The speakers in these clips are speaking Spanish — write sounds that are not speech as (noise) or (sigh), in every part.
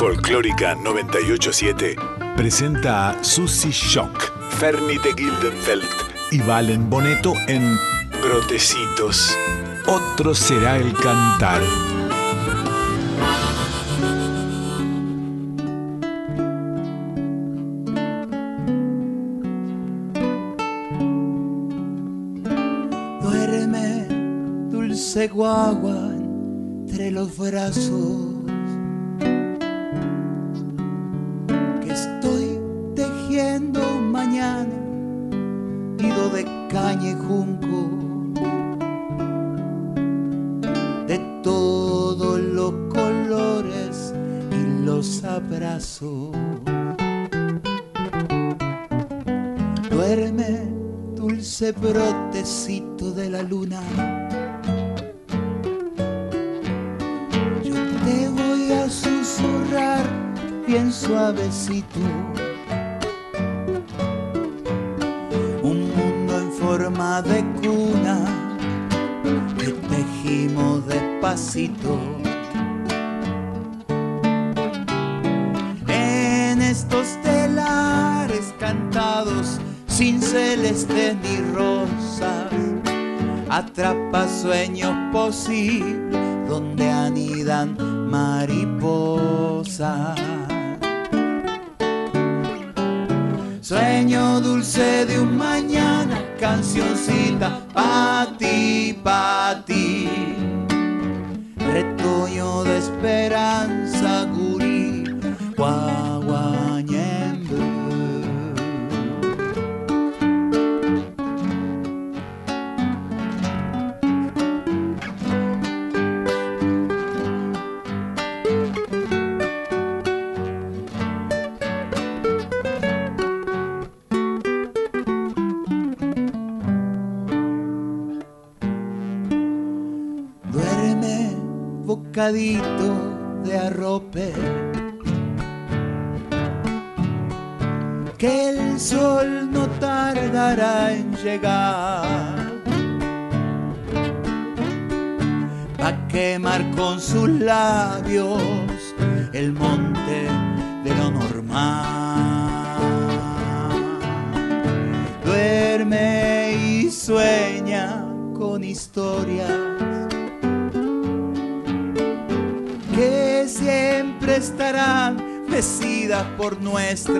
Folclórica 987 presenta a Susie Shock, Fernie de Gildenfeld y Valen Boneto en Brotecitos. Otro será el cantar. Duerme, dulce guagua, entre los brazos. Dulce brotecito de la luna. Yo te voy a susurrar bien suavecito.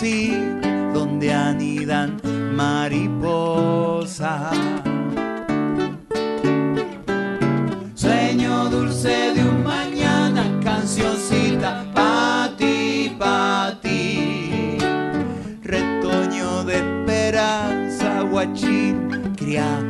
donde anidan mariposas. Sueño dulce de un mañana, cancioncita pa' ti, pa' ti. Retoño de esperanza, guachín, criacunumi.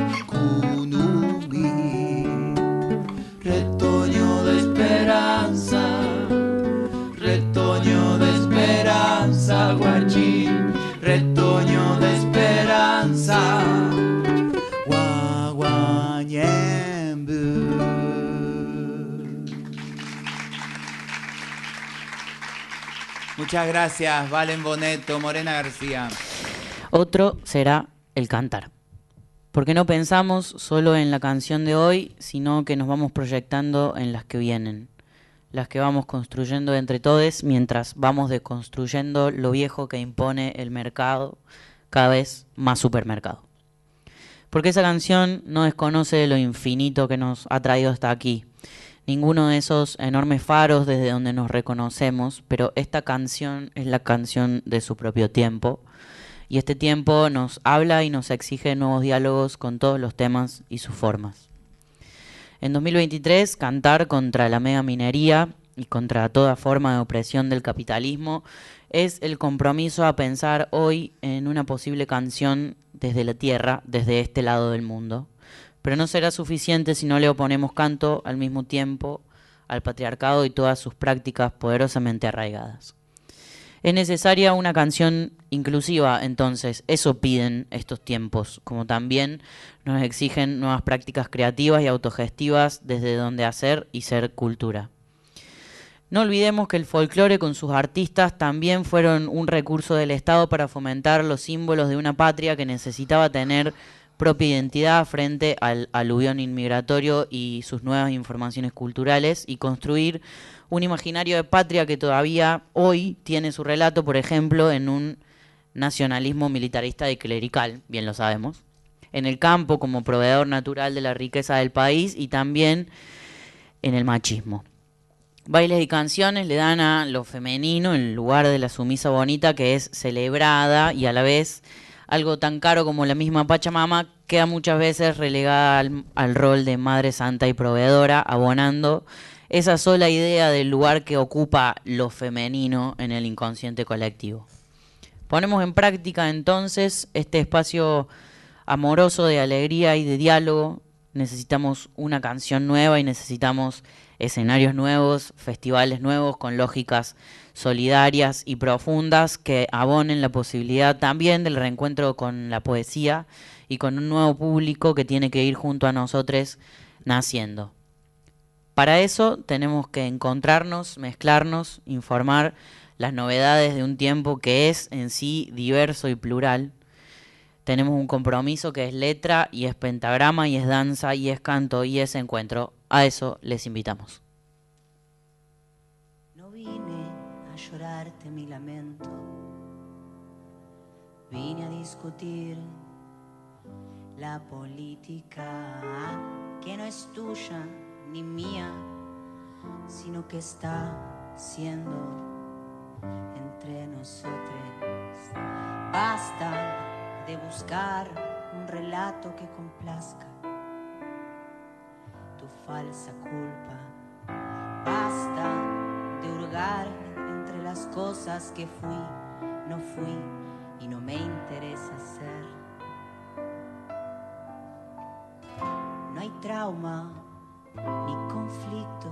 Muchas gracias, Valen Boneto, Morena García. Otro será el cantar. Porque no pensamos solo en la canción de hoy, sino que nos vamos proyectando en las que vienen, las que vamos construyendo entre todos mientras vamos deconstruyendo lo viejo que impone el mercado, cada vez más supermercado. Porque esa canción no desconoce lo infinito que nos ha traído hasta aquí, ninguno de esos enormes faros desde donde nos reconocemos, pero esta canción es la canción de su propio tiempo, y este tiempo nos habla y nos exige nuevos diálogos con todos los temas y sus formas. En 2023, cantar contra la mega minería y contra toda forma de opresión del capitalismo es el compromiso a pensar hoy en una posible canción desde la tierra, desde este lado del mundo. Pero no será suficiente si no le oponemos canto al mismo tiempo al patriarcado y todas sus prácticas poderosamente arraigadas. Es necesaria una canción inclusiva, entonces, eso piden estos tiempos, como también nos exigen nuevas prácticas creativas y autogestivas desde donde hacer y ser cultura. No olvidemos que el folclore con sus artistas también fueron un recurso del Estado para fomentar los símbolos de una patria que necesitaba tener propia identidad frente al aluvión inmigratorio y sus nuevas informaciones culturales y construir un imaginario de patria que todavía hoy tiene su relato, por ejemplo, en un nacionalismo militarista y clerical, bien lo sabemos, en el campo como proveedor natural de la riqueza del país y también en el machismo. Bailes y canciones le dan a lo femenino el lugar de la sumisa bonita que es celebrada y a la vez algo tan caro como la misma Pachamama queda muchas veces relegada al, al rol de madre santa y proveedora, abonando esa sola idea del lugar que ocupa lo femenino en el inconsciente colectivo. Ponemos en práctica entonces este espacio amoroso de alegría y de diálogo. Necesitamos una canción nueva y necesitamos escenarios nuevos, festivales nuevos con lógicas solidarias y profundas que abonen la posibilidad también del reencuentro con la poesía y con un nuevo público que tiene que ir junto a nosotros naciendo. Para eso tenemos que encontrarnos, mezclarnos, informar las novedades de un tiempo que es en sí diverso y plural. Tenemos un compromiso que es letra y es pentagrama y es danza y es canto y es encuentro. A eso les invitamos. Lamento, vine a discutir la política que no es tuya ni mía, sino que está siendo entre nosotros. Basta de buscar un relato que complazca tu falsa culpa. Basta de hurgar las cosas que fui, no fui y no me interesa ser. No hay trauma ni conflicto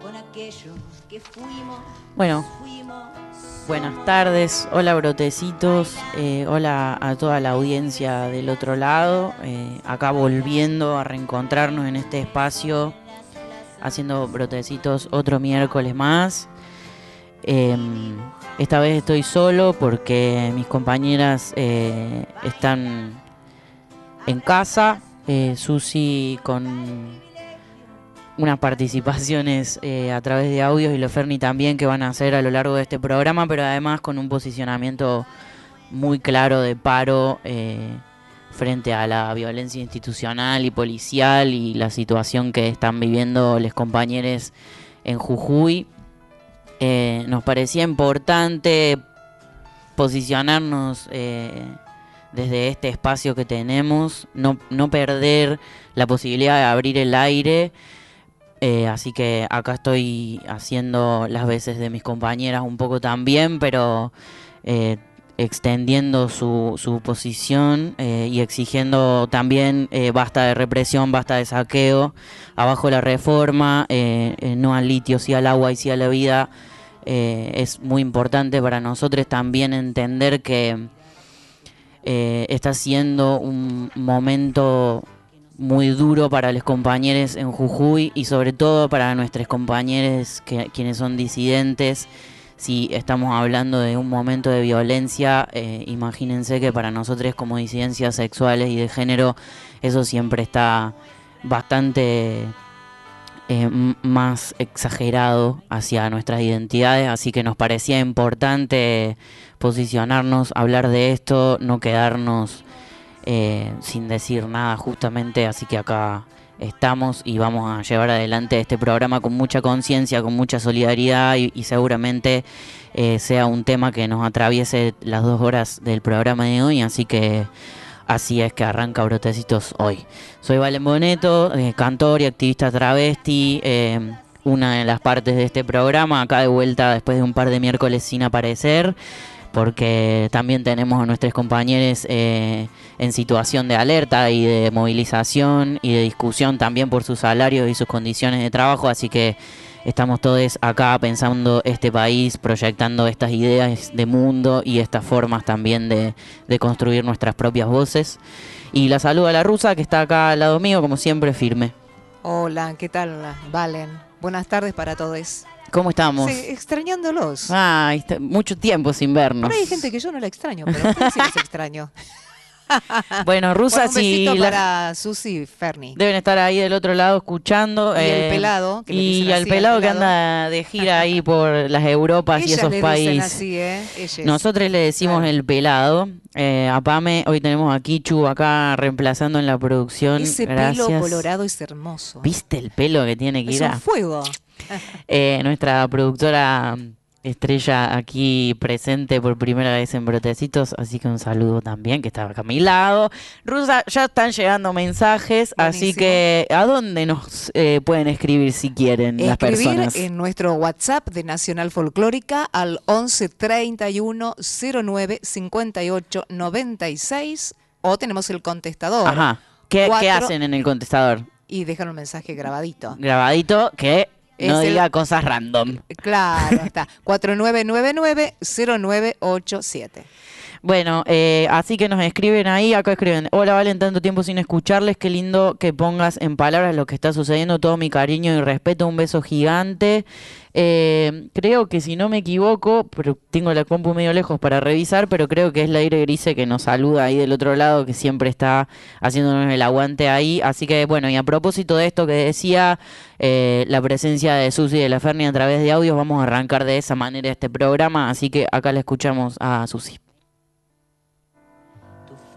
con aquello que fuimos. Bueno, fuimos buenas tardes, hola brotecitos, eh, hola a toda la audiencia del otro lado, eh, acá volviendo a reencontrarnos en este espacio, haciendo brotecitos otro miércoles más. Eh, esta vez estoy solo porque mis compañeras eh, están en casa, eh, Susi con unas participaciones eh, a través de audios y Loferni también que van a hacer a lo largo de este programa, pero además con un posicionamiento muy claro de paro frente a la violencia institucional y policial y la situación que están viviendo los compañeros en Jujuy. Eh, nos parecía importante posicionarnos eh, desde este espacio que tenemos, no, no perder la posibilidad de abrir el aire. Eh, así que acá estoy haciendo las veces de mis compañeras un poco también, pero extendiendo su, su posición eh, y exigiendo también eh, basta de represión, basta de saqueo, abajo la reforma, eh, no al litio, sí al agua y sí a la vida. Es muy importante para nosotros también entender que está siendo un momento muy duro para los compañeros en Jujuy y sobre todo para nuestros compañeros que, quienes son disidentes. Si estamos hablando de un momento de violencia, eh, imagínense que para nosotros como disidencias sexuales y de género eso siempre está bastante eh, más exagerado hacia nuestras identidades, así que nos parecía importante posicionarnos, hablar de esto, no quedarnos eh, sin decir nada justamente, así que acá estamos y vamos a llevar adelante este programa con mucha conciencia, con mucha solidaridad y, seguramente eh, sea un tema que nos atraviese las dos horas del programa de hoy, así que así es que arranca Brotecitos hoy. Soy Valen Boneto, eh, cantor y activista travesti, eh, una de las partes de este programa, acá de vuelta después de un par de miércoles sin aparecer porque también tenemos a nuestros compañeros eh, en situación de alerta y de movilización y de discusión también por sus salarios y sus condiciones de trabajo, así que estamos todos acá pensando este país, proyectando estas ideas de mundo y estas formas también de, de construir nuestras propias voces. Y la saludo a la rusa que está acá al lado mío, como siempre, firme. Hola, ¿qué tal, Valen? Buenas tardes para todos. ¿Cómo estamos? Sí, extrañándolos. Ay, está- mucho tiempo sin vernos. Ahí hay gente que yo no la extraño, pero a ustedes sí los extraño. (laughs) Bueno, rusa, Bueno, sí. la- para Susi y Ferni. Deben estar ahí del otro lado escuchando. Y el eh, pelado, que y dicen al así, pelado que anda de gira ahí por las Europas y Ellas esos le dicen países. así, ¿eh? Ellas. Nosotros le decimos el pelado. Eh, a Pame, hoy tenemos a Kichu acá reemplazando en la producción. Ese Gracias. pelo colorado es hermoso. ¿Viste el pelo que tiene Es Kira? un fuego. (laughs) Eh, nuestra productora estrella aquí presente por primera vez en Brotecitos, así que un saludo también, que estaba acá a mi lado. Rusa, ya están llegando mensajes, así que ¿a dónde nos eh, pueden escribir si quieren las personas? en nuestro WhatsApp de Nacional Folclórica al 11 31 09 58 96 o tenemos el contestador Ajá. ¿Qué, qué hacen en el contestador? y dejan un mensaje grabadito. Grabadito que no Es el- diga cosas random. Claro, está. (laughs) 4999-0987. Bueno, eh, así que nos escriben ahí, acá escriben, hola Valen, tanto tiempo sin escucharles, qué lindo que pongas en palabras lo que está sucediendo, todo mi cariño y respeto, un beso gigante. Eh, creo que si no me equivoco, pero tengo la compu medio lejos para revisar, pero creo que es la aire grise que nos saluda ahí del otro lado, que siempre está haciéndonos el aguante ahí. Así que bueno, y a propósito de esto que decía, eh, la presencia de Susi de la Ferni a través de audios, vamos a arrancar de esa manera este programa, así que acá la escuchamos a Susi.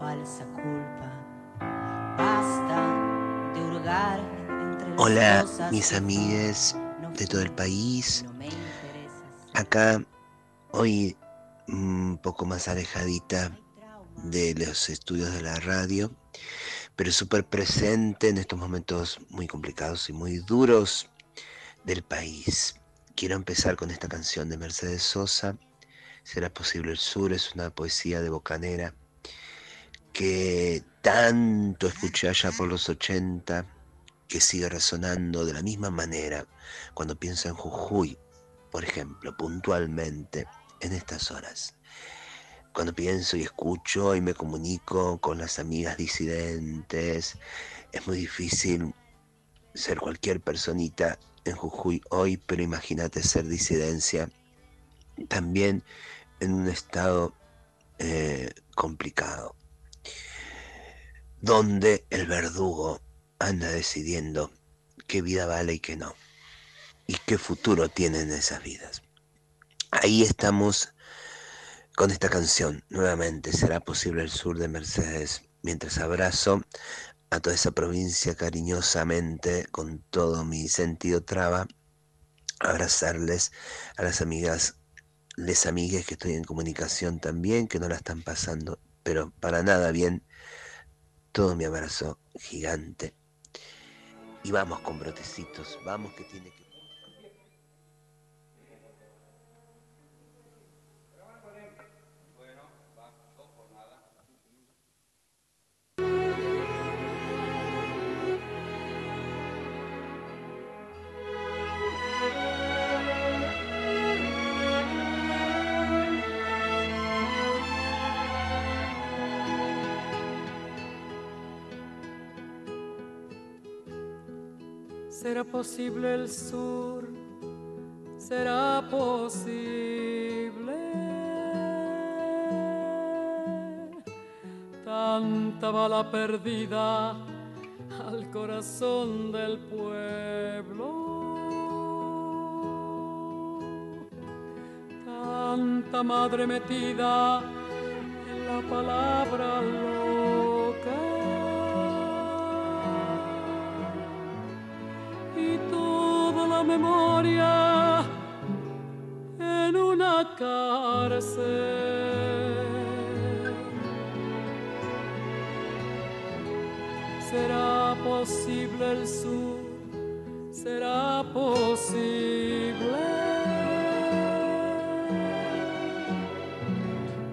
Falsa culpa. Basta de hurgar entre Hola, mis amigues de todo el país. Acá, hoy un poco más alejadita de los estudios de la radio, pero súper presente en estos momentos muy complicados y muy duros del país. Quiero empezar con esta canción de Mercedes Sosa, Será posible el sur, es una poesía de Bocanera que tanto escuché allá por los 80, que sigue resonando de la misma manera cuando pienso en Jujuy, por ejemplo, puntualmente en estas horas. Cuando pienso y escucho y me comunico con las amigas disidentes, es muy difícil ser cualquier personita en Jujuy hoy, pero imagínate ser disidencia también en un estado eh, complicado, donde el verdugo anda decidiendo qué vida vale y qué no, y qué futuro tienen esas vidas. Ahí estamos con esta canción, nuevamente, será posible el sur de Mercedes, mientras abrazo a toda esa provincia cariñosamente, con todo mi sentido traba, abrazarles a las amigas, les amigues que estoy en comunicación también, que no la están pasando, pero para nada bien, todo mi abrazo gigante. Y vamos con brotecitos, vamos que tiene que... ¿Será posible el sur? ¿Será posible? Tanta bala perdida al corazón del pueblo. Tanta madre metida en la palabra en una cárcel. ¿Será posible el sur? ¿Será posible?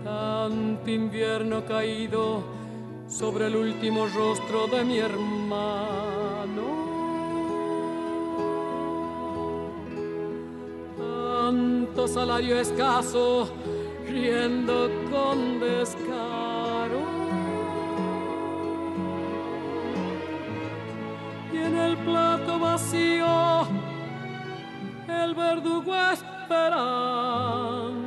Tanto invierno caído sobre el último rostro de mi hermano salario escaso, riendo con descaro. Y en el plato vacío, el verdugo esperando.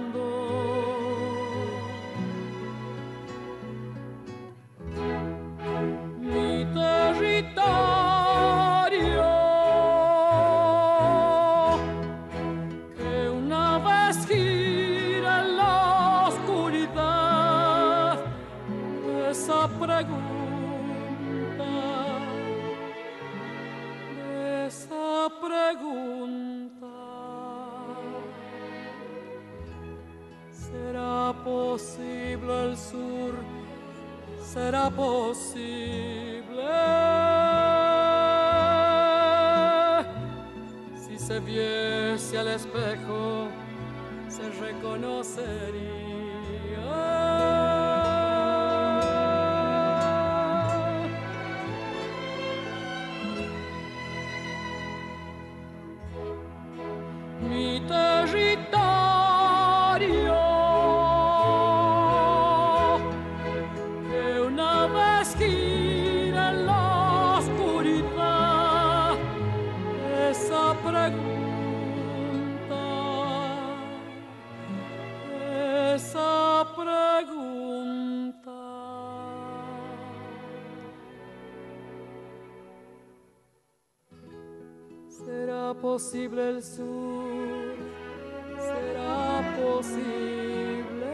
¿Será posible? Si se viese al espejo, se reconocería. Posible el sur? ¿Será posible?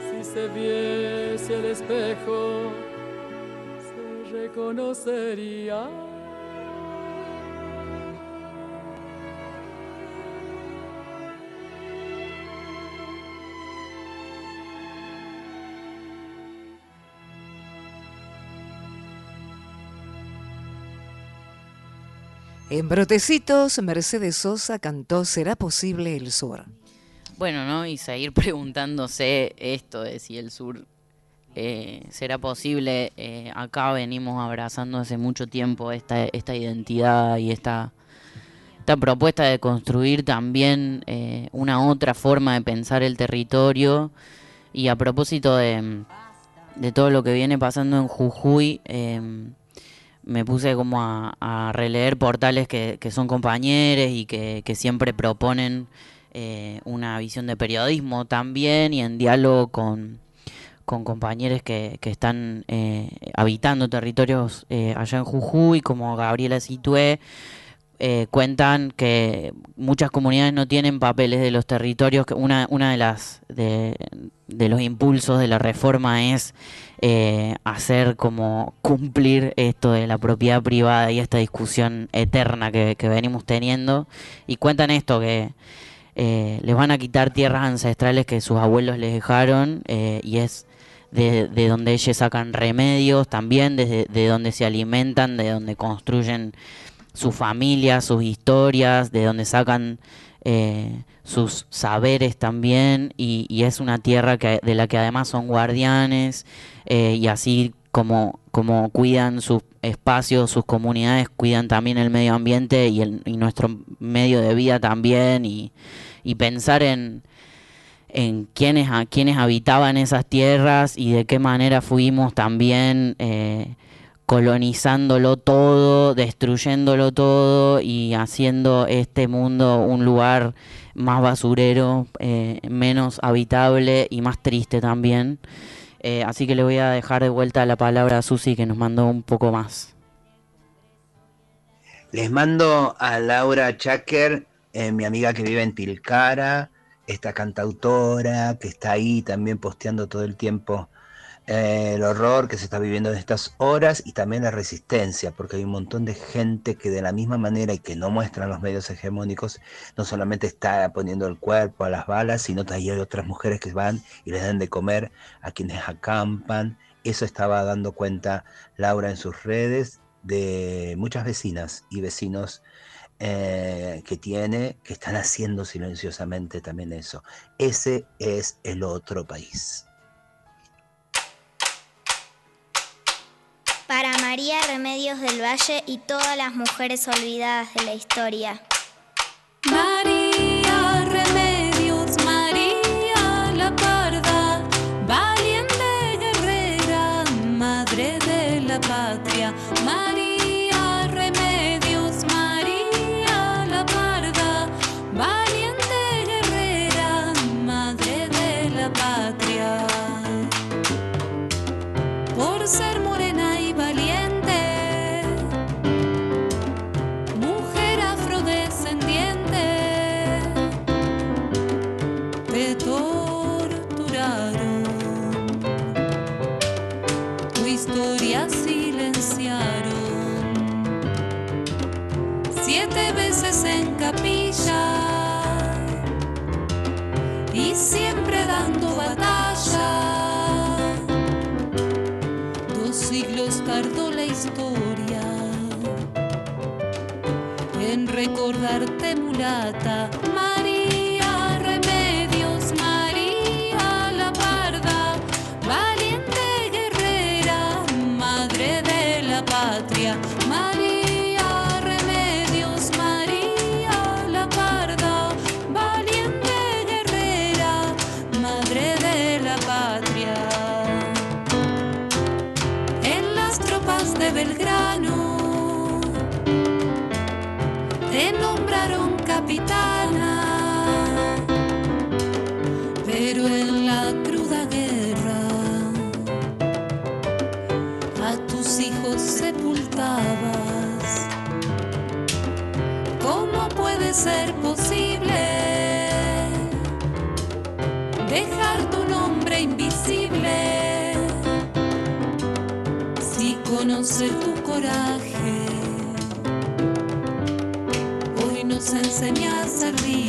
Si se viese el espejo, se reconocería. En Brotecitos, Mercedes Sosa cantó ¿Será posible el sur? Bueno, ¿no? Y seguir (laughs) preguntándose esto de si el sur eh, será posible. Eh, acá venimos abrazando hace mucho tiempo esta, esta identidad y esta, esta propuesta de construir también eh, una otra forma de pensar el territorio. Y a propósito de, de todo lo que viene pasando en Jujuy, em, me puse como a, releer portales que, son compañeros y que, que siempre proponen eh, una visión de periodismo también y en diálogo con, con compañeros que, que están eh, habitando territorios eh, allá en Jujuy, como Gabriela Situé, eh, cuentan que muchas comunidades no tienen papeles de los territorios. Una, una de las de, de los impulsos de la reforma es eh, hacer como cumplir esto de la propiedad privada y esta discusión eterna que, que venimos teniendo. Y cuentan esto que eh, les van a quitar tierras ancestrales que sus abuelos les dejaron eh, y es de, de donde ellos sacan remedios también, desde de donde se alimentan, de donde construyen su familia, sus historias, de donde sacan eh, sus saberes también y, es una tierra de la que además son guardianes eh, y así como, como cuidan sus espacios, sus comunidades, cuidan también el medio ambiente y, nuestro medio de vida también y, pensar en, en quiénes, a, quiénes habitaban esas tierras y de qué manera fuimos también eh, colonizándolo todo, destruyéndolo todo y haciendo este mundo un lugar más basurero, eh, menos habitable y más triste también. Eh, así que le voy a dejar de vuelta la palabra a Susi que nos mandó un poco más. Les mando a Laura Chaker, eh, mi amiga que vive en Tilcara, esta cantautora que está ahí también posteando todo el tiempo eh, el horror que se está viviendo en estas horas y también la resistencia, porque hay un montón de gente que de la misma manera y que no muestran los medios hegemónicos, no solamente está poniendo el cuerpo a las balas, sino también hay otras mujeres que van y les dan de comer a quienes acampan. Eso estaba dando cuenta Laura en sus redes de muchas vecinas y vecinos eh, que tiene que están haciendo silenciosamente también eso. Ese es el otro país. Para María Remedios del Valle y todas las mujeres olvidadas de la historia. Siempre dando batalla. Dos siglos tardó la historia en recordarte mulata. Capitana, pero en la cruda guerra a tus hijos sepultabas. ¿Cómo puede ser posible dejar tu nombre invisible? Si conocer tu coraje, believe.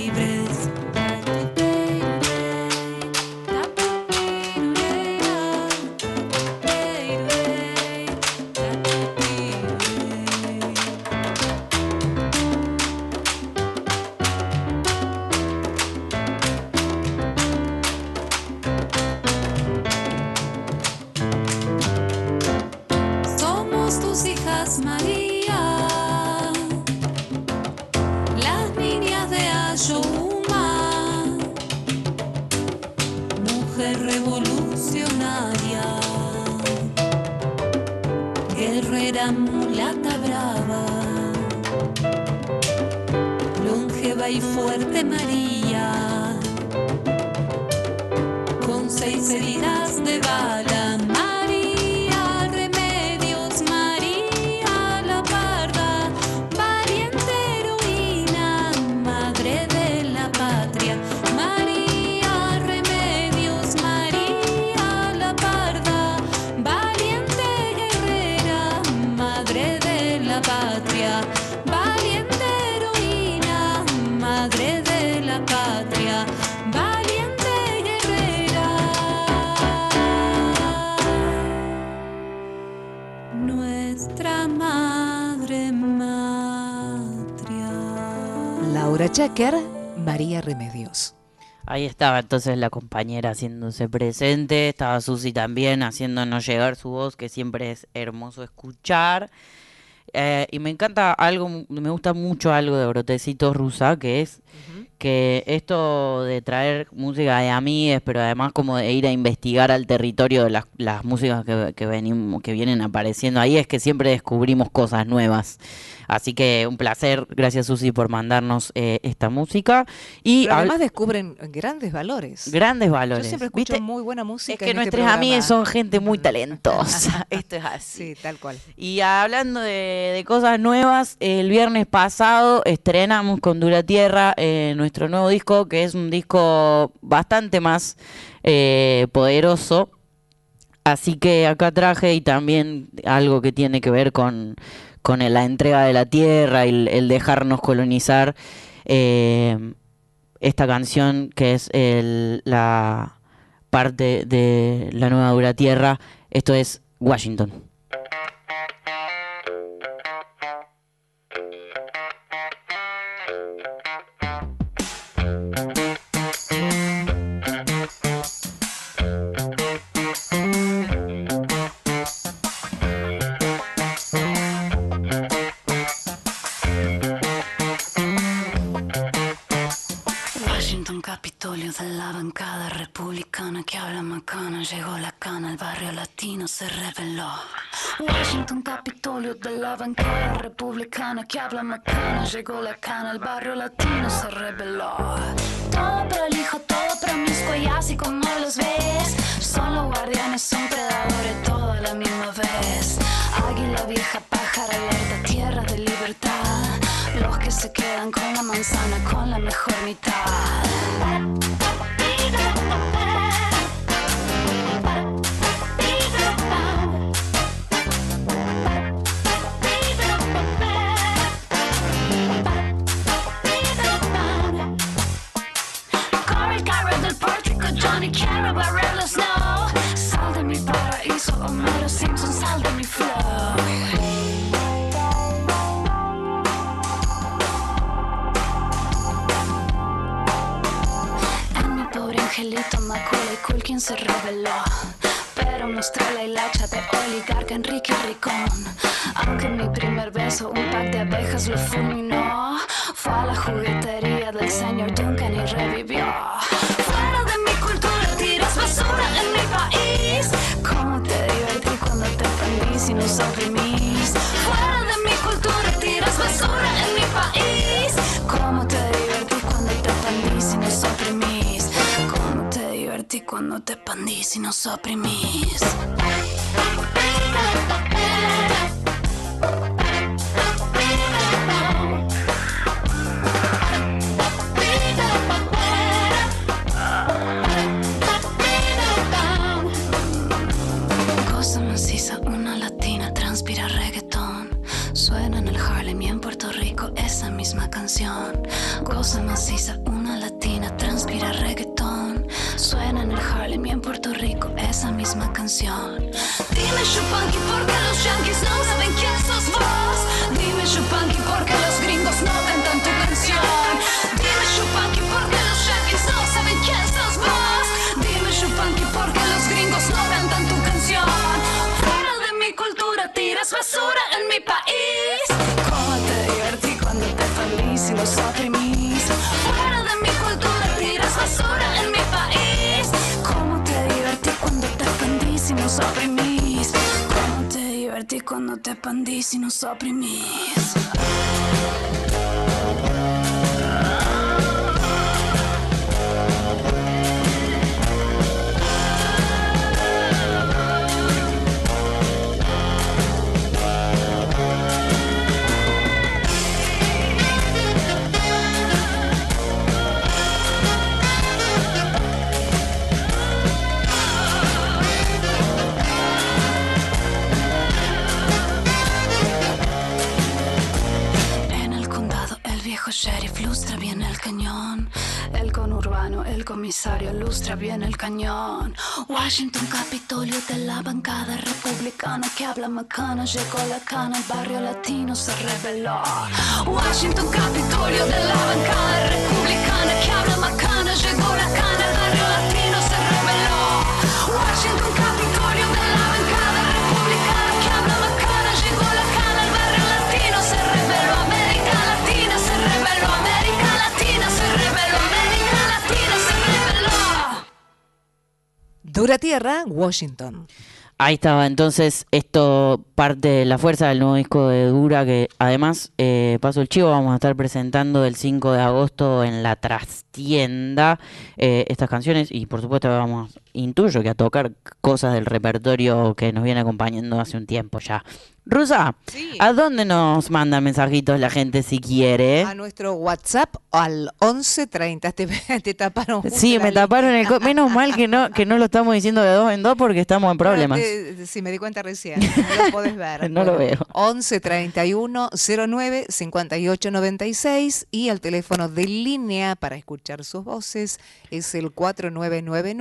Estaba entonces la compañera haciéndose presente, estaba Susi también haciéndonos llegar su voz, que siempre es hermoso escuchar. Eh, y me encanta algo, me gusta mucho algo de Brotecitos Rusa, que es que esto de traer música de amigues, pero además como de ir a investigar al territorio de las, las músicas que, que, venimos, que vienen apareciendo ahí, es que siempre descubrimos cosas nuevas. Así que un placer, gracias Susi por mandarnos eh, esta música. Y Pero además descubren grandes valores. grandes valores. Yo siempre escucho ¿viste? muy buena música. Es que en este nuestras amigas son gente muy talentosa. (laughs) Esto es así. Sí, tal cual. Y hablando de, de cosas nuevas, el viernes pasado estrenamos con Dura Tierra eh, nuestro nuevo disco, que es un disco bastante más eh, poderoso. Así que acá traje y también algo que tiene que ver con, con la entrega de la tierra y el, el dejarnos colonizar. eh, esta canción que es el- la parte de la nueva Dura Tierra. Esto es Washington. que macana, llegó la cana, el barrio latino se reveló. Washington, Capitolio de la bancada republicana que habla macana, llegó la cana, el barrio latino se reveló. Todo prolijo, todo promiscuo y así como los ves, son los guardianes, son predadores, todo a la misma vez. Águila vieja, pájaro alerta, tierra de libertad, los que se quedan con la manzana, con la mejor mitad. Paraíso, Homero Simpson, sal de mi flow. Angelito Macaulay Culkin se reveló. Pero mostró la hilacha de oligarca Enrique Ricón. Aunque mi primer beso un par de abejas lo fulminó. Fue a la juguetería del señor Duncan y revivió. Fuera de mi cultura tiras basura en mi país oprimís? Fuera de mi cultura tiras basura en mi país ¿Cómo te divertí cuando te pandís y nos oprimís? ¿Cómo te divertí cuando te pandís y nos oprimís? Misma canción. Cosa maciza, una latina transpira reggaetón. Suena en el Harlem y en Puerto Rico esa misma canción. Dime Chupanqui, ¿por qué los yankees no saben quién sos vos? Dime Chupanqui, ¿por qué los gringos no cantan tu canción? Dime Chupanqui, ¿por qué los yankees no saben quién sos vos? Dime Chupanqui, ¿por qué los gringos no cantan tu canción? Fuera de mi cultura tiras basura en mi país. Divertí cuando te pandís y nos oprimís? Washington, Capitolio de la bancada republicana que habla macana. Llegó la cana, el barrio latino se rebeló. Washington, Capitolio de la bancada republicana que habla macana. Dura Tierra, Washington. Ahí estaba, entonces esto parte de la fuerza del nuevo disco de Dura, que además, eh, paso el chivo, vamos a estar presentando el 5 de agosto en la trastienda eh, estas canciones y por supuesto vamos, intuyo que a tocar cosas del repertorio que nos viene acompañando hace un tiempo ya. Rusa, ¿a dónde nos manda mensajitos la gente si quiere? A nuestro WhatsApp al 1130. Te, (laughs) te taparon. Sí, me taparon el... co- Menos mal que no, que no lo estamos diciendo de dos en dos porque estamos en problemas. Sí, me di cuenta recién. No lo (laughs) podés ver. No lo veo. 11 31 09 58 96 y el teléfono de línea para escuchar sus voces es el 4999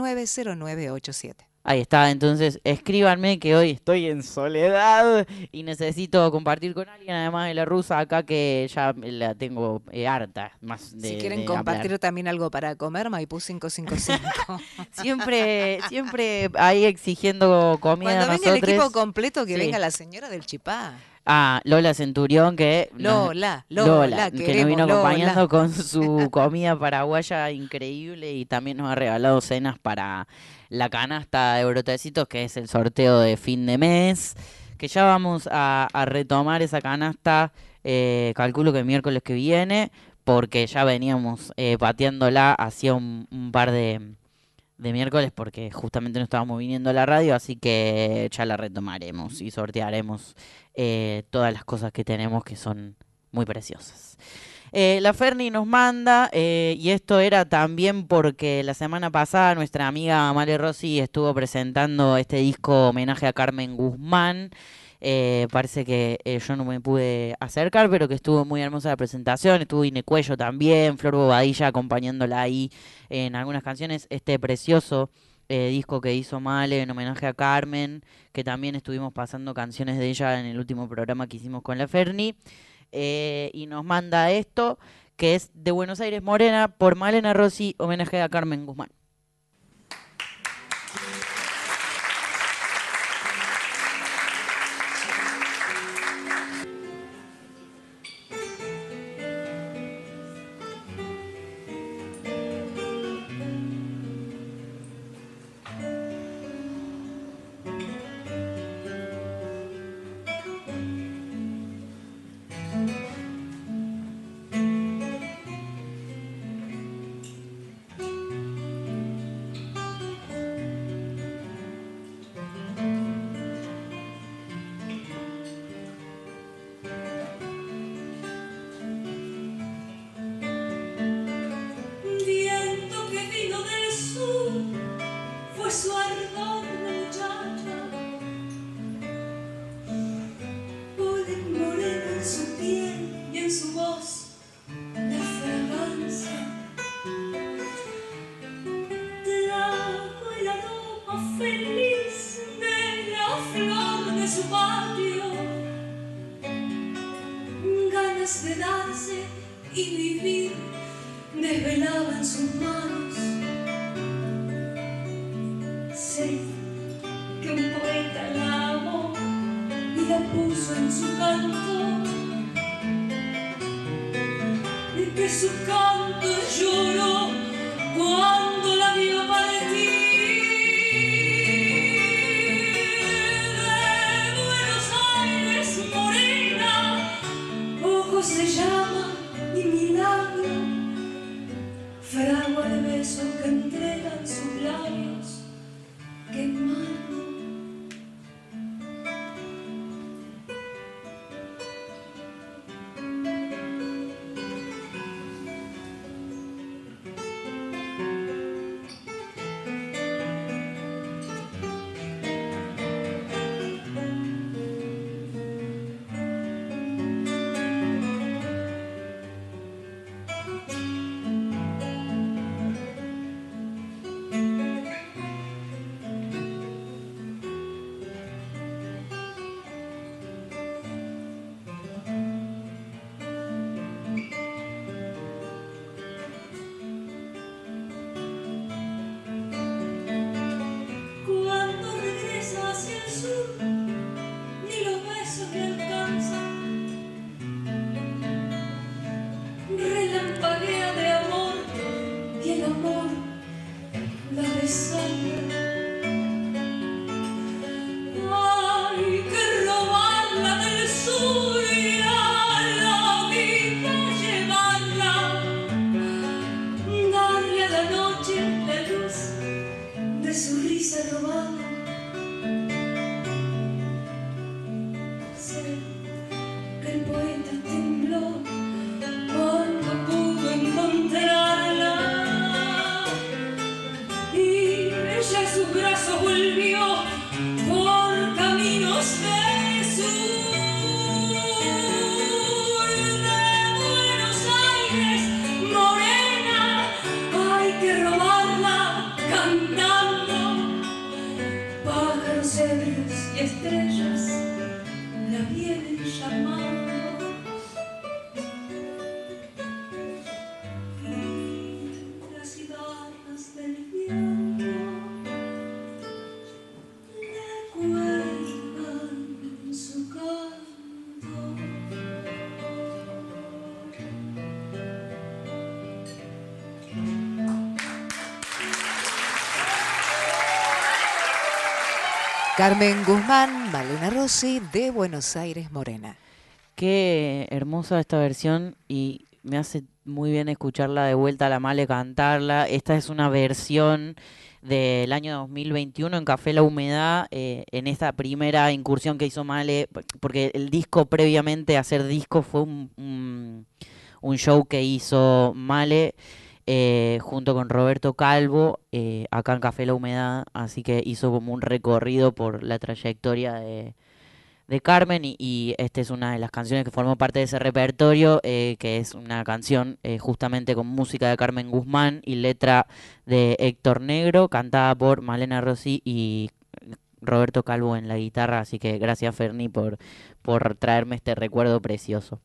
0987. Ahí está, entonces escríbanme que hoy estoy en soledad y necesito compartir con alguien, además de la rusa acá que ya la tengo eh, harta. Más de, si quieren de compartir hablar. también algo para comer, Maipú 555. (laughs) Siempre, siempre ahí exigiendo comida Cuando venga el nosotros. equipo completo, que Sí. venga la señora del Chipá. Ah, Lola Centurión que Lola, Lola, que nos vino Lola. acompañando con su (laughs) comida paraguaya increíble y también nos ha regalado cenas para la canasta de brotecitos que es el sorteo de fin de mes que ya vamos a, retomar esa canasta, eh, calculo que el miércoles que viene, porque ya veníamos eh, pateándola hacía un, un par de, de miércoles porque justamente no estábamos viniendo a la radio, así que ya la retomaremos y sortearemos eh, todas las cosas que tenemos que son muy preciosas. Eh, la Ferni nos manda, eh, y esto era también porque la semana pasada nuestra amiga Male Rossi estuvo presentando este disco homenaje a Carmen Guzmán. Eh, parece que eh, yo no me pude acercar, pero que estuvo muy hermosa la presentación. Estuvo Ine Cuello también, Flor Bobadilla acompañándola ahí en algunas canciones. Este precioso eh, disco que hizo Male en homenaje a Carmen, que también estuvimos pasando canciones de ella en el último programa que hicimos con la Ferni. Eh, y nos manda esto, que es de Buenos Aires Morena, por Malena Rossi, homenaje a Carmen Guzmán. Carmen Guzmán, Malena Rossi de Buenos Aires Morena. Qué hermosa esta versión y me hace muy bien escucharla de vuelta a la Male cantarla. Esta es una versión del año 2021 en Café La Humedad, eh, en esta primera incursión que hizo Male, porque el disco previamente a hacer disco fue un, un, un show que hizo Male eh, junto con Roberto Calvo, eh, acá en Café La Humedad, así que hizo como un recorrido por la trayectoria de, Carmen y, y esta es una de las canciones que formó parte de ese repertorio, eh, que es una canción eh, justamente con música de Carmen Guzmán y letra de Héctor Negro, cantada por Malena Rossi y Roberto Calvo en la guitarra, así que gracias Ferni por, por traerme este recuerdo precioso.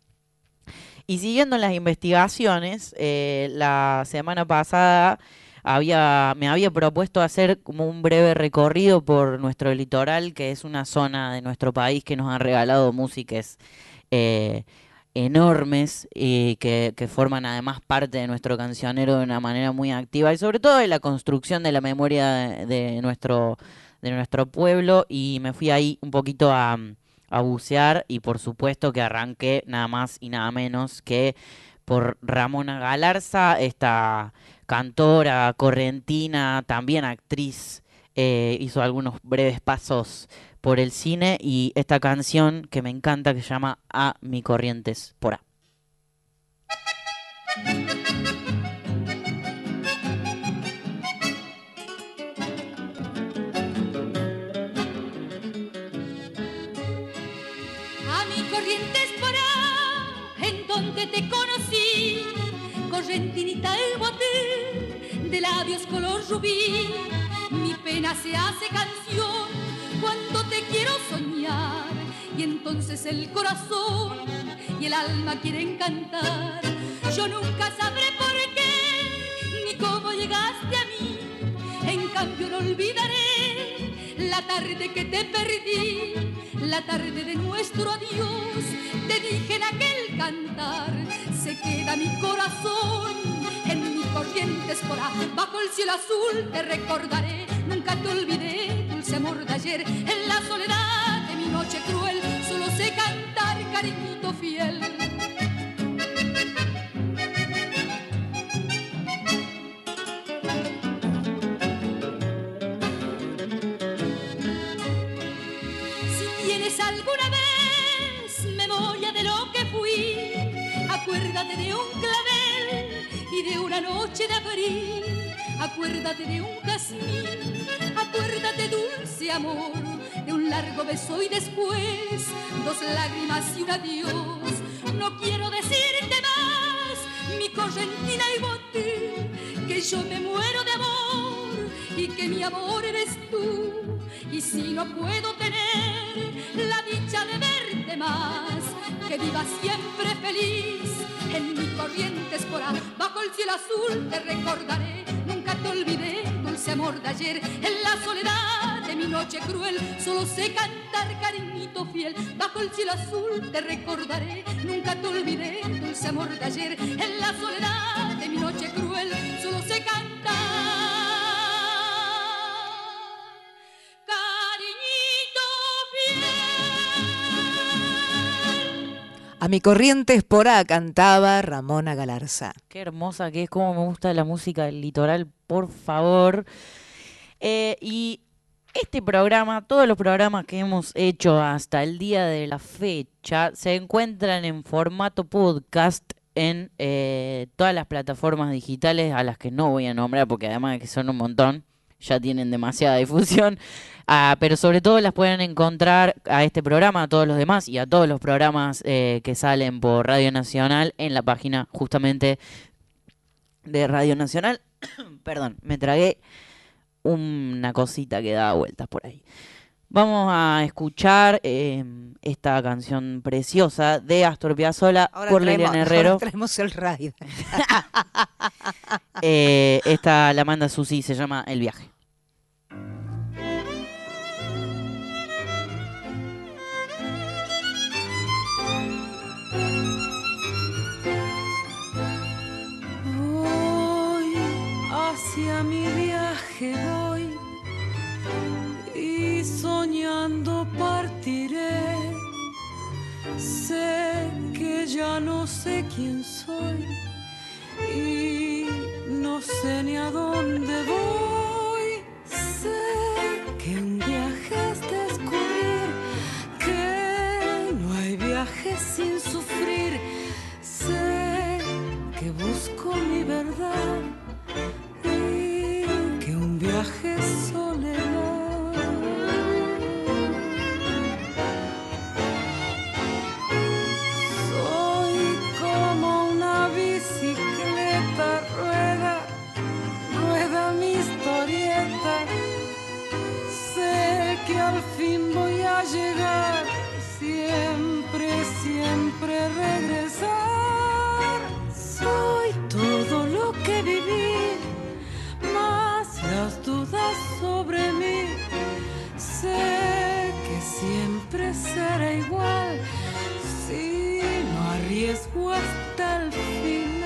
Y siguiendo las investigaciones, eh, la semana pasada había, me había propuesto hacer como un breve recorrido por nuestro litoral, que es una zona de nuestro país que nos ha regalado músicas eh, enormes y que, que, forman además parte de nuestro cancionero de una manera muy activa y sobre todo de la construcción de la memoria de, de nuestro, de nuestro pueblo y me fui ahí un poquito a a bucear y por supuesto que arranqué nada más y nada menos que por Ramona Galarza, esta cantora correntina, también actriz, eh, hizo algunos breves pasos por el cine y esta canción que me encanta que se llama A mi corrientes por A. correntinita el bote de labios color rubí. Mi pena se hace canción cuando te quiero soñar y entonces el corazón y el alma quieren cantar. Yo nunca sabré por qué ni cómo llegaste a mí, en cambio no olvidaré la tarde que te perdí la tarde de nuestro adiós, te dije en aquel cantar, se queda mi corazón en mi corriente escolar, bajo el cielo azul te recordaré, nunca te olvidé, dulce amor de ayer, en la soledad de mi noche cruel, solo sé cantar, cariñito fiel. Acuérdate de un clavel y de una noche de abril. Acuérdate de un jazmín. Acuérdate, dulce amor, de un largo beso y después dos lágrimas y un adiós. No quiero decirte más, mi correntina y bote, que yo me muero de amor y que mi amor eres tú. Y si no puedo tener la dicha de verte más, que viva siempre feliz. En mi corriente por bajo el cielo azul te recordaré, nunca te olvidé, dulce amor de ayer, en la soledad de mi noche cruel, solo sé cantar cariñito fiel, bajo el cielo azul te recordaré, nunca te olvidé, dulce amor de ayer, en la soledad de mi noche cruel, A mi corriente por A cantaba Ramona Galarza. Qué hermosa que es, cómo me gusta la música del litoral, por favor. Eh, y este programa, todos los programas que hemos hecho hasta el día de la fecha, se encuentran en formato podcast en eh, todas las plataformas digitales a las que no voy a nombrar porque además de que son un montón, ya tienen demasiada difusión. (laughs) Ah, pero sobre todo las pueden encontrar a este programa, a todos los demás y a todos los programas eh, que salen por Radio Nacional en la página justamente de Radio Nacional. (coughs) Perdón, me tragué una cosita que da vueltas por ahí. Vamos a escuchar eh, esta canción preciosa de Astor Piazzolla por Liliana (laughs) Herrero. Ahora traemos el raid. (laughs) eh, esta la manda Susi, se llama El viaje. partiré. Sé que ya no sé quién soy y no sé ni a dónde voy. Sé que un viaje es descubrir que no hay viaje sin sufrir. Sé que busco mi verdad y que un viaje es soledad. Al fin voy a llegar, siempre, siempre regresar. Soy todo lo que viví, más las dudas sobre mí. Sé que siempre será igual si no arriesgo hasta el final.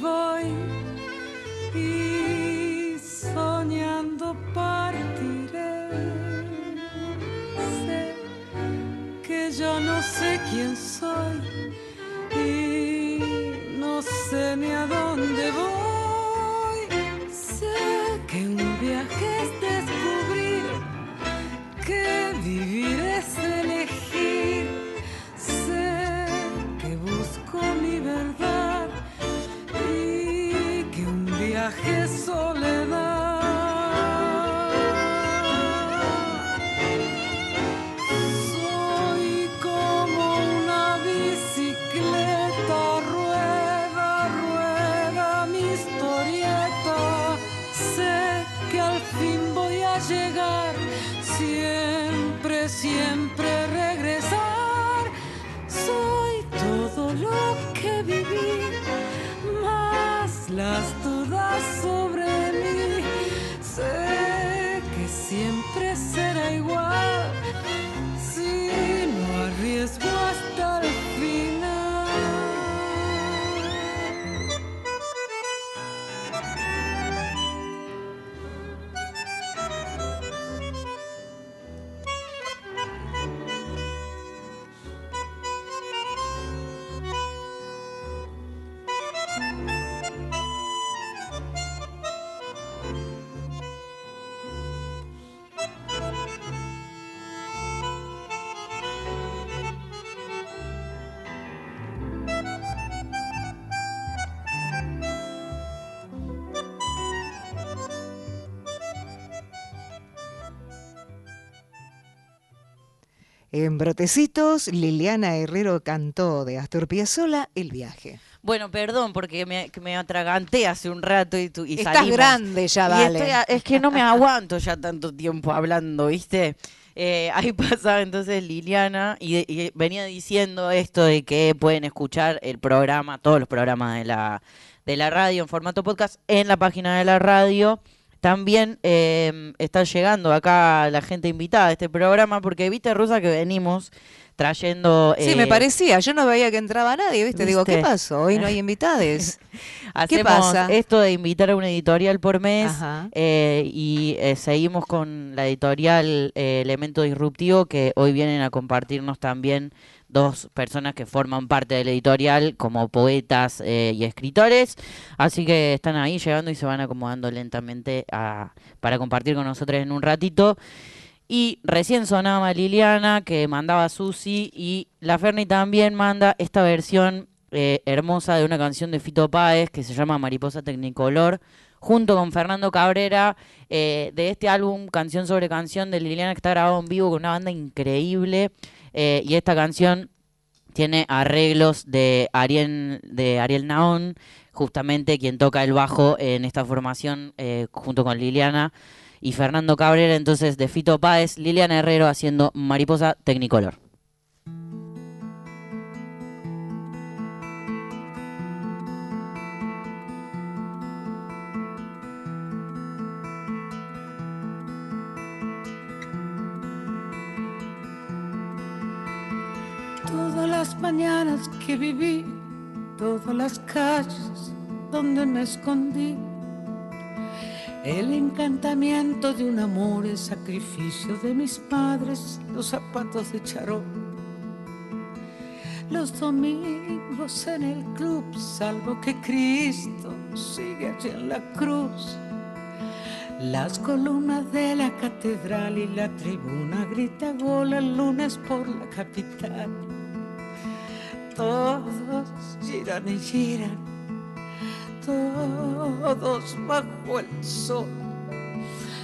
Voy En Brotecitos, Liliana Herrero cantó de Astor Piazzolla El viaje. Bueno, perdón, porque me, que me atraganté hace un rato y, tu, y Estás salimos. grande ya, Y vale. estoy es que no me aguanto ya tanto tiempo hablando, ¿viste? Eh, ahí (laughs) pasaba entonces Liliana y, y venía diciendo esto de que pueden escuchar el programa, todos los programas de la, de la radio en formato podcast en la página de la radio. También eh, está llegando acá la gente invitada a este programa porque viste, Rosa, que venimos trayendo... Sí, me eh, parecía. Yo no veía que entraba nadie, ¿viste? Digo, ¿qué pasó? Hoy no hay (laughs) invitades. ¿Qué pasa? esto de invitar a una editorial por mes eh, y eh, seguimos con la editorial eh, Elemento Disruptivo que hoy vienen a compartirnos también dos personas que forman parte de la editorial como poetas eh, y escritores. Así que están ahí llegando y se van acomodando lentamente a- para compartir con nosotros en un ratito. Y recién sonaba Liliana, que mandaba Susi, y la Ferni también manda esta versión eh, hermosa de una canción de Fito Páez que se llama Mariposa Tecnicolor, junto con Fernando Cabrera, eh, de este álbum Canción sobre Canción de Liliana, que está grabado en vivo con una banda increíble. Eh, y esta canción tiene arreglos de Ariel, de Ariel Naón, justamente quien toca el bajo en esta formación eh, junto con Liliana y Fernando Cabrera, entonces de Fito Páez, Liliana Herrero haciendo Mariposa Tecnicolor. Las mañanas que viví, todas las calles donde me escondí, el encantamiento de un amor, el sacrificio de mis padres, los zapatos de charol. Los domingos en el club, salvo que Cristo sigue allí en la cruz. Las columnas de la catedral y la tribuna grita gol el lunes por la capital. Todos giran y giran, todos bajo el sol.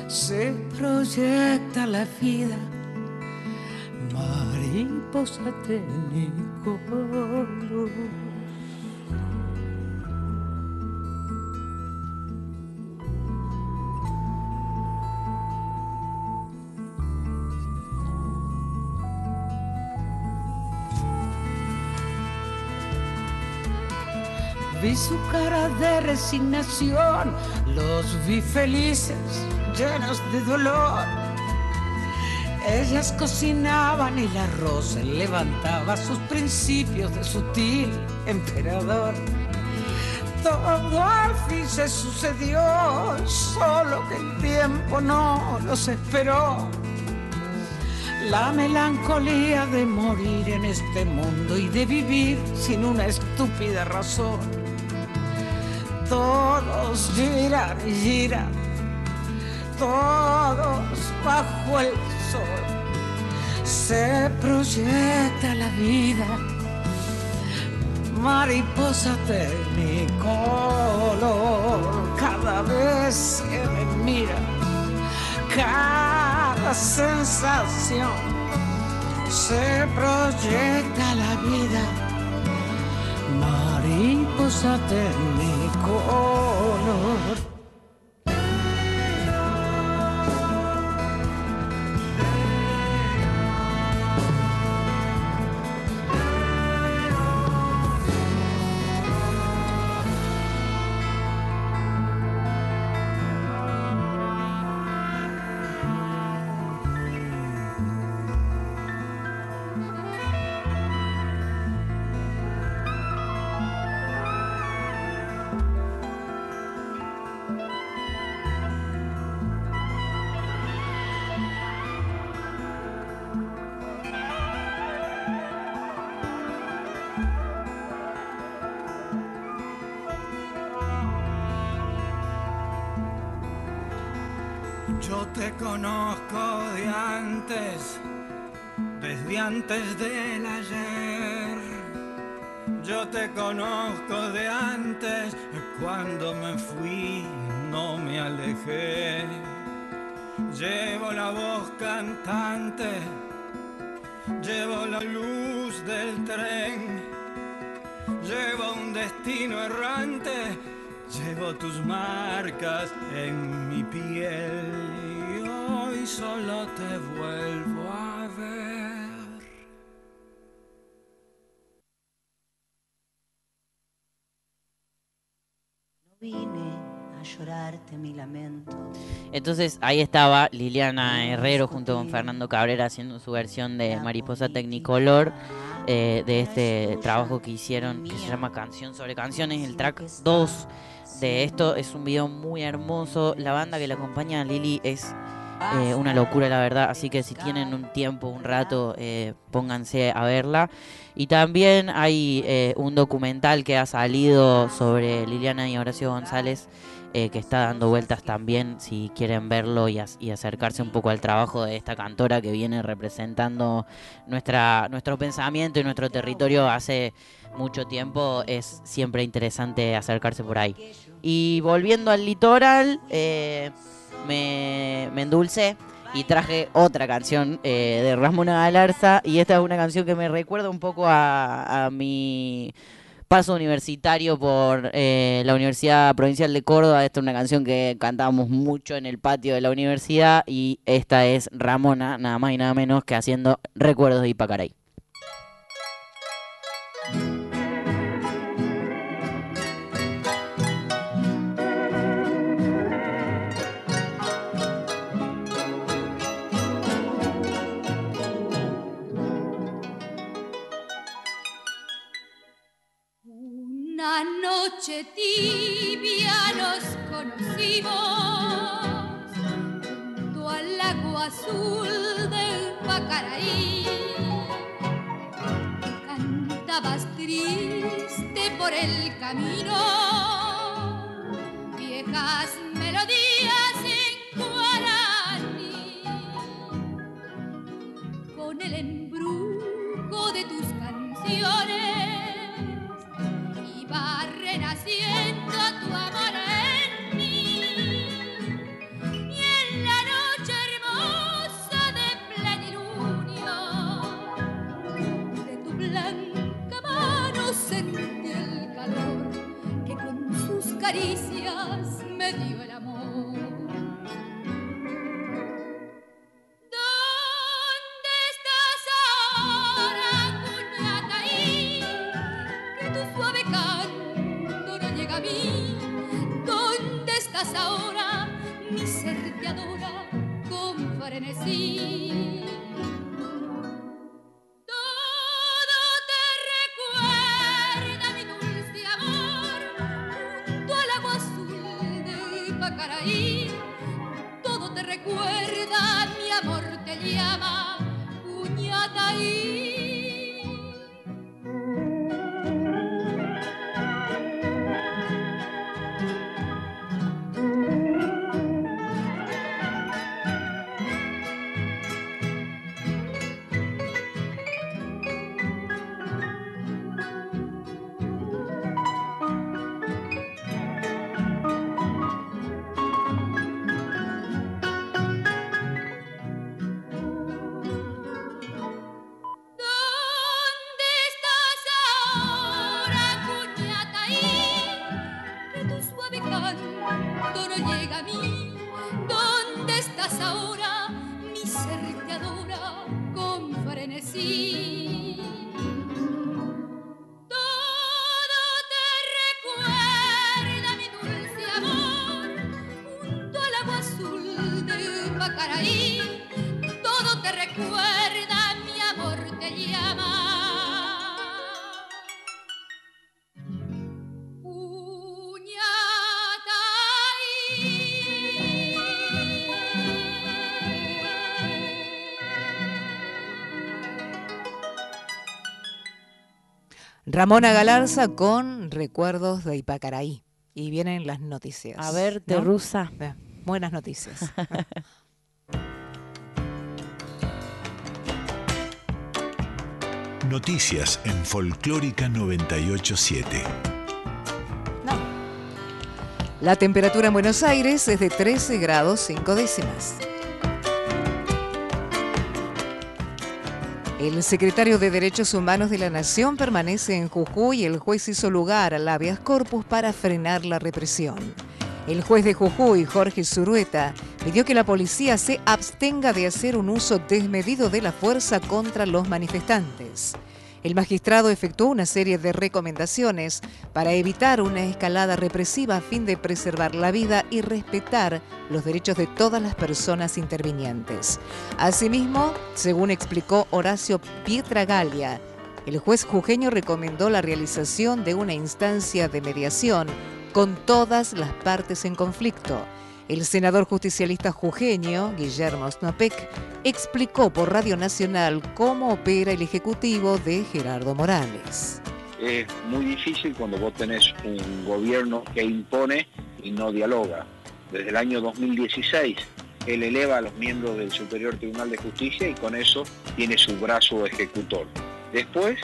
Se proyecta la vida, mariposa tecnicolor. Vi su cara de resignación, los vi felices, llenos de dolor. Ellas cocinaban y la rosa levantaba sus principios de sutil emperador. Todo al fin se sucedió, solo que el tiempo no los esperó. La melancolía de morir en este mundo y de vivir sin una estúpida razón. Todos giran y giran, todos bajo el sol. Se proyecta la vida, mariposa tecnicolor, cada vez que me mira, cada sensación. Se proyecta la vida, mariposa tecnicolor. Yo te conozco de antes, desde antes del ayer. Yo te conozco de antes, cuando me fui no me alejé. Llevo la voz cantante, llevo la luz del tren, llevo un destino errante Llevo tus marcas en mi piel y hoy solo te vuelvo a ver. No vine a llorarte mi lamento. Entonces ahí estaba Liliana Herrero junto con Fernando Cabrera haciendo su versión de Mariposa Tecnicolor. eh, de este trabajo que hicieron que se llama Canción sobre Canciones, el track 2 de esto es un video muy hermoso. La banda que la acompaña a Lili es eh, una locura, la verdad. Así que si tienen un tiempo, un rato, eh, pónganse a verla. Y también hay eh, un documental que ha salido sobre Liliana y Horacio González eh, que está dando vueltas también, si quieren verlo y, y acercarse un poco al trabajo de esta cantora que viene representando nuestra, nuestro pensamiento y nuestro territorio hace mucho tiempo, es siempre interesante acercarse por ahí. Y volviendo al litoral, eh, me, me endulcé y traje otra canción eh, de Ramona Galarza y esta es una canción que me recuerda un poco a, mi paso universitario por eh, la Universidad Provincial de Córdoba. Esta es una canción que cantábamos mucho en el patio de la universidad y esta es Ramona, nada más y nada menos que haciendo Recuerdos de Ipacaray. Noche tibia nos conocimos junto al lago azul del Pacaraí. Cantabas triste por el camino, viejas melodías en guaraní, con el embrujo de tus canciones iba renaciendo tu amor en mí. Y en la noche hermosa de plenilunio, de tu blanca mano sentí el calor que con sus caricias see. Ramona Galarza con Recuerdos de Ipacaraí. Y vienen las noticias. A ver, ¿no? Terrusa. Bien, Buenas noticias. (laughs) Noticias en Folclórica 987. La temperatura en Buenos Aires es de 13 grados 5 décimas. El secretario de Derechos Humanos de la Nación permanece en Jujuy y el juez hizo lugar al habeas corpus para frenar la represión. El juez de Jujuy, Jorge Zurueta, pidió que la policía se abstenga de hacer un uso desmedido de la fuerza contra los manifestantes. El magistrado efectuó una serie de recomendaciones para evitar una escalada represiva a fin de preservar la vida y respetar los derechos de todas las personas intervinientes. Asimismo, según explicó Horacio Pietragalia, el juez jujeño recomendó la realización de una instancia de mediación con todas las partes en conflicto. El senador justicialista jujeño, Guillermo Snopek, explicó por Radio Nacional cómo opera el Ejecutivo de Gerardo Morales. Es muy difícil cuando vos tenés un gobierno que impone y no dialoga. Desde el año 2016 él eleva a los miembros del Superior Tribunal de Justicia y con eso tiene su brazo ejecutor. Después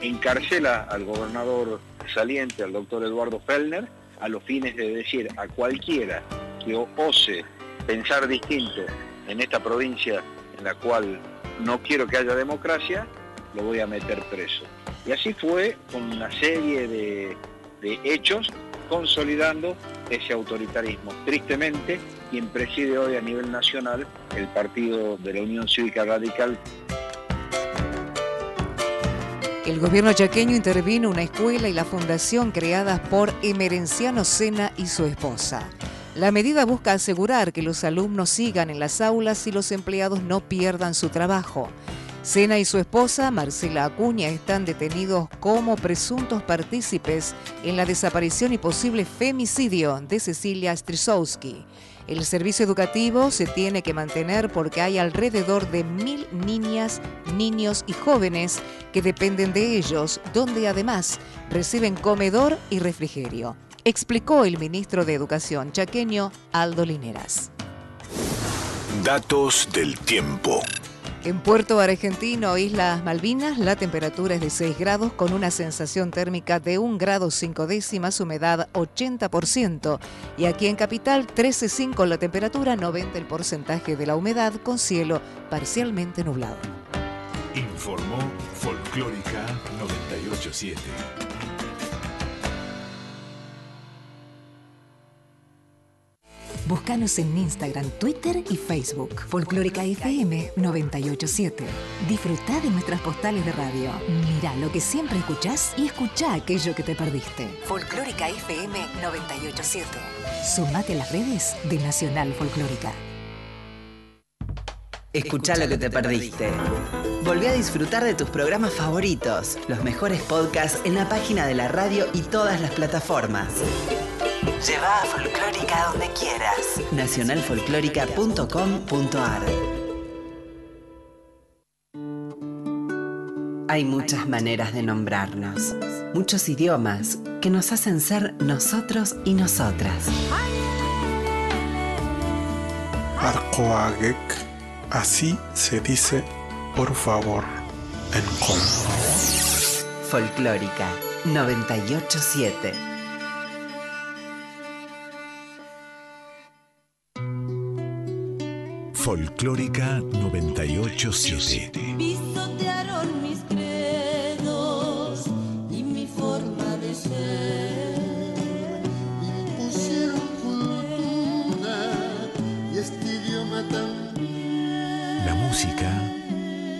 encarcela al gobernador saliente, al doctor Eduardo Fellner, a los fines de decir a cualquiera que ose pensar distinto en esta provincia en la cual no quiero que haya democracia, lo voy a meter preso. Y así fue con una serie de, de hechos consolidando ese autoritarismo. Tristemente, quien preside hoy a nivel nacional el partido de la Unión Cívica Radical. El gobierno chaqueño intervino una escuela y la fundación creadas por Emerenciano Sena y su esposa. La medida busca asegurar que los alumnos sigan en las aulas y los empleados no pierdan su trabajo. Sena y su esposa, Marcela Acuña, están detenidos como presuntos partícipes en la desaparición y posible femicidio de Cecilia Strisowski. El servicio educativo se tiene que mantener porque hay alrededor de mil niñas, niños y jóvenes que dependen de ellos, donde además reciben comedor y refrigerio, explicó el ministro de Educación chaqueño Aldo Lineras. Datos del tiempo. En Puerto Argentino, Islas Malvinas, la temperatura es de 6 grados con una sensación térmica de 1 grado 5 décimas, humedad 80%. Y aquí en Capital, 13,5 la temperatura, 90 el porcentaje de la humedad con cielo parcialmente nublado. Informó Folclórica 987. Búscanos en Instagram, Twitter y Facebook. Folclórica FM 987. Disfruta de nuestras postales de radio. Mira lo que siempre escuchás y escucha aquello que te perdiste. Folclórica FM 987. Sumate a las redes de Nacional Folclórica. Escucha lo que te perdiste. Volví a disfrutar de tus programas favoritos, los mejores podcasts en la página de la radio y todas las plataformas. Lleva a Folclórica donde quieras. Nacionalfolclórica.com.ar Hay muchas maneras de nombrarnos, muchos idiomas que nos hacen ser nosotros y nosotras. Arcoagek, así se dice por favor en Congo. Folclórica 987 Folclórica 987. Pisotearon mis credos y mi forma de ser. Impusieron cultura y este idioma también. La música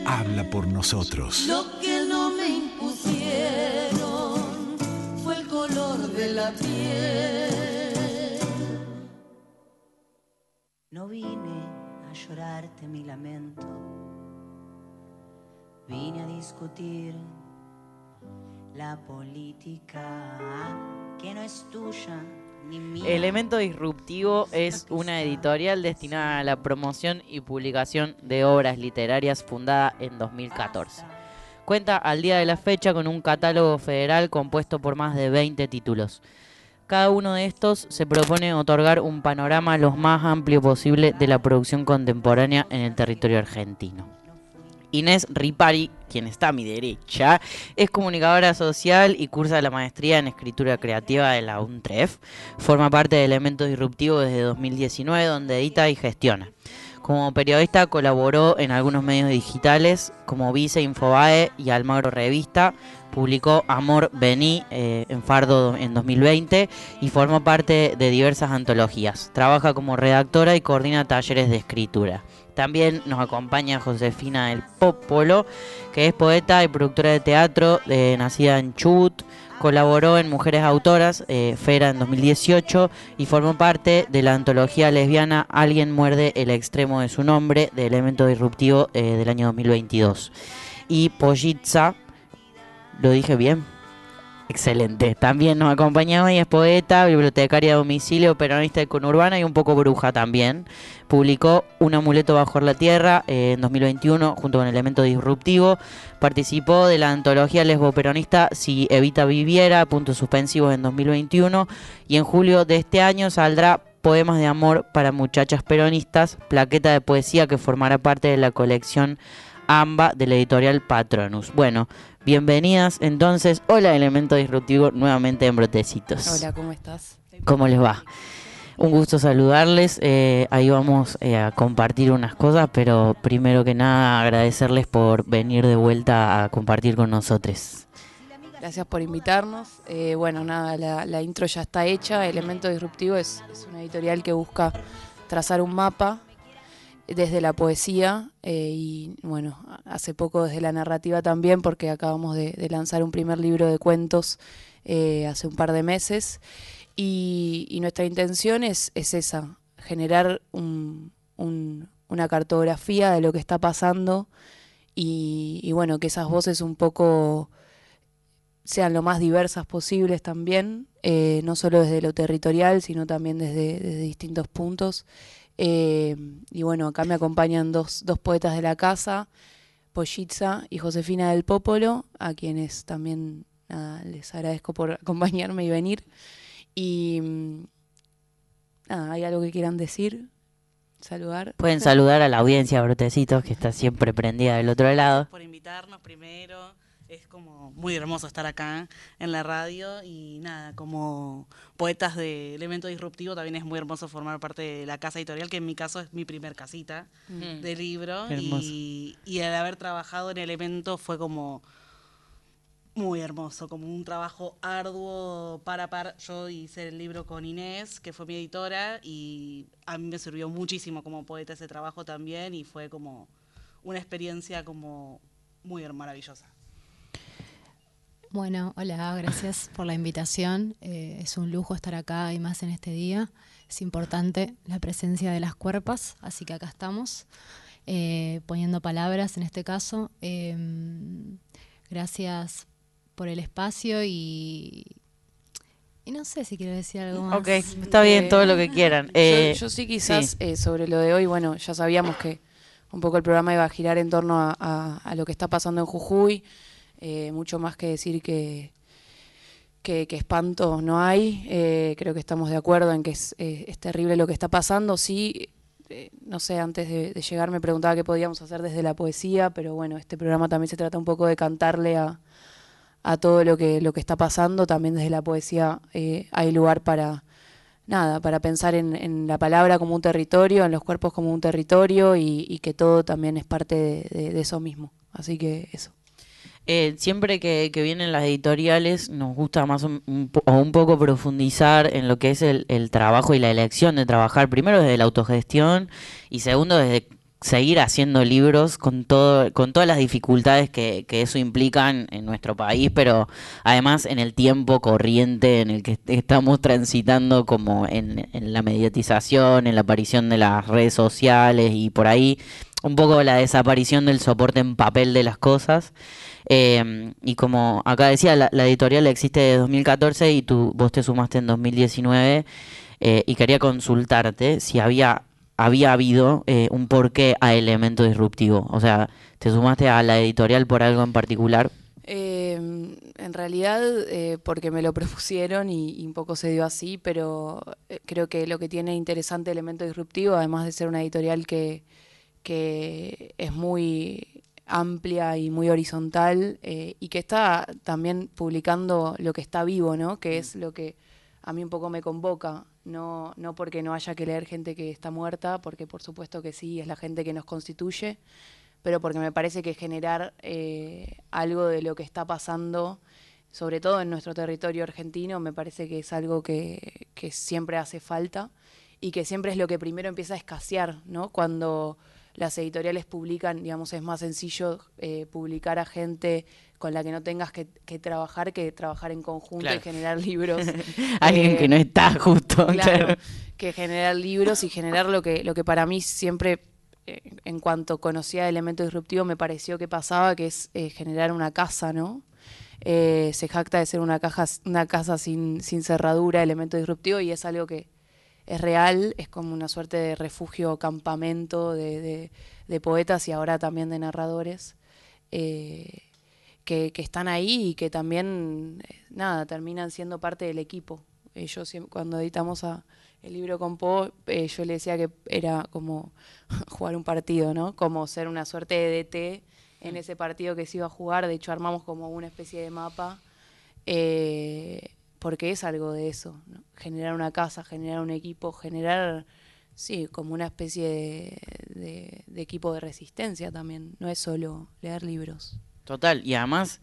habla por nosotros. Lo que no me impusieron fue el color de la piel. No vine a llorarte mi lamento, vine a discutir la política que no es tuya ni mía. Elemento Disruptivo es una editorial destinada a la promoción y publicación de obras literarias fundada en 2014. Cuenta al día de la fecha con un catálogo federal compuesto por más de 20 títulos. Cada uno de estos se propone otorgar un panorama lo más amplio posible de la producción contemporánea en el territorio argentino. Inés Ripari, quien está a mi derecha, es comunicadora social y cursa la maestría en escritura creativa de la UNTREF. Forma parte de Elementos Disruptivos desde 2019, donde edita y gestiona. Como periodista colaboró en algunos medios digitales como Vice Infobae y Almagro Revista. Publicó Amor Vení eh, en Fardo en 2020 y formó parte de diversas antologías. Trabaja como redactora y coordina talleres de escritura. También nos acompaña Josefina del Popolo, que es poeta y productora de teatro, eh, nacida en Chubut. Colaboró en Mujeres Autoras, eh, Fera en 2018, y formó parte de la antología lesbiana Alguien muerde el extremo de su nombre, de Elemento Disruptivo eh, del año 2022. Y Pollitza, ¿lo dije bien? Excelente. También nos acompaña hoy, es poeta, bibliotecaria de domicilio, peronista y conurbana y un poco bruja también. Publicó Un amuleto bajo la tierra eh, en 2021 junto con Elemento Disruptivo. Participó de la antología lesbo-peronista Si Evita Viviera, puntos suspensivos en 2021. Y en julio de este año saldrá Poemas de Amor para Muchachas Peronistas, plaqueta de poesía que formará parte de la colección AMBA de la editorial Patronus. Bueno, bienvenidas entonces. Hola, Elemento Disruptivo, nuevamente en Brotecitos. Hola, ¿cómo estás? ¿Cómo les va? Un gusto saludarles. eh, ahí vamos eh, a compartir unas cosas, pero primero que nada agradecerles por venir de vuelta a compartir con nosotros. Gracias por invitarnos. Eh, bueno, nada, la, la intro ya está hecha. Elemento Disruptivo es, es una editorial que busca trazar un mapa desde la poesía eh, y, bueno, hace poco desde la narrativa también, porque acabamos de, lanzar un primer libro de cuentos eh, hace un par de meses. Y, nuestra intención es, es esa, generar un- un- una cartografía de lo que está pasando y, bueno, que esas voces un poco sean lo más diversas posibles también, eh, no solo desde lo territorial, sino también desde distintos puntos. Eh, y bueno, acá me acompañan dos, dos poetas de la casa, Pollitza y Josefina del Popolo, a quienes también nada, les agradezco por acompañarme y venir. Y mm, nada, ¿hay algo que quieran decir? Saludar. Pueden saludar a la audiencia, Brotecitos, que está siempre prendida del otro lado. por invitarnos primero. Es como muy hermoso estar acá en la radio y nada, como poetas de Elemento Disruptivo también es muy hermoso formar parte de la casa editorial, que en mi caso es mi primer casita Mm. de libro y, y el haber trabajado en Elemento fue como muy hermoso, como un trabajo arduo par a par. Yo hice el libro con Inés, que fue mi editora, y a mí me sirvió muchísimo como poeta ese trabajo también y fue como una experiencia como muy maravillosa. Bueno, hola, gracias por la invitación. Eh, es un lujo estar acá y más en este día. Es importante la presencia de las cuerpas, así que acá estamos, eh, poniendo palabras en este caso. Em, gracias por el espacio y, y no sé si quiero decir algo más. Ok, está bien, todo lo que quieran. Yo- Eh, yo, sí quizás sí. eh, sobre lo de hoy, bueno, ya sabíamos que un poco el programa iba a girar en torno a, a- a lo que está pasando en Jujuy, eh, mucho más que decir que, que, espanto no hay, eh, creo que estamos de acuerdo en que es, eh, es terrible lo que está pasando, sí, eh, no sé, antes de, llegar me preguntaba qué podíamos hacer desde la poesía, pero bueno, este programa también se trata un poco de cantarle a, a todo lo que, lo que está pasando, también desde la poesía hay lugar para, nada, para pensar en, la palabra como un territorio, en los cuerpos como un territorio y, que todo también es parte de eso mismo. Así que eso. Eh, siempre que, que vienen las editoriales nos gusta más un, o un poco profundizar en lo que es el, el trabajo y la elección de trabajar, primero desde la autogestión y segundo desde seguir haciendo libros con todo con todas las dificultades que, eso implica en, en nuestro país, pero además en el tiempo corriente en el que est- estamos transitando como en, en la mediatización, en la aparición de las redes sociales y por ahí un poco la desaparición del soporte en papel de las cosas. Eh, y como acá decía, la, editorial existe desde 2014 y tú, vos te sumaste en 2019 eh, y quería consultarte si había, había habido eh, un porqué a elemento disruptivo. O sea, ¿te sumaste a la editorial por algo en particular? Eh, en realidad, eh, porque me lo (laughs) propusieron y, y un poco se dio así, pero eh, creo que lo que tiene interesante Elemento Disruptivo, además de ser una editorial que, que es muy amplia y muy horizontal eh, y que está también publicando lo que está vivo, ¿no? Que es lo que a mí un poco me convoca, no, no porque no haya que leer gente que está muerta, porque por supuesto que sí, es la gente que nos constituye, pero porque me parece que generar eh, algo de lo que está pasando, sobre todo en nuestro territorio argentino, me parece que es algo que, que siempre hace falta y que siempre es lo que primero empieza a escasear, ¿no? Cuando las editoriales publican, digamos, es más sencillo eh, publicar a gente con la que no tengas que, que trabajar que trabajar en conjunto Claro. y generar libros. (laughs) Alguien Eh, que no está justo. claro. que generar libros y generar lo que, lo que para mí siempre, eh, en cuanto conocía Elemento Disruptivo, me pareció que pasaba, que es eh, generar una casa, ¿no? eh, se jacta de ser una, caja, una casa sin, sin cerradura, elemento disruptivo, y es algo que es real, es como una suerte de refugio, campamento de, de- de poetas y ahora también de narradores. eh, que, que están ahí y que también, eh, nada, terminan siendo parte del equipo. Eh, yo siem- cuando editamos a el libro con Po, eh, yo le decía que era como (laughs) jugar un partido, ¿no? Como ser una suerte de DT en ese partido que se iba a jugar. De hecho, armamos como una especie de mapa, eh, porque es algo de eso, ¿no? Generar una casa, generar un equipo, generar, sí, como una especie de, equipo de resistencia también. No es solo leer libros. Total, y además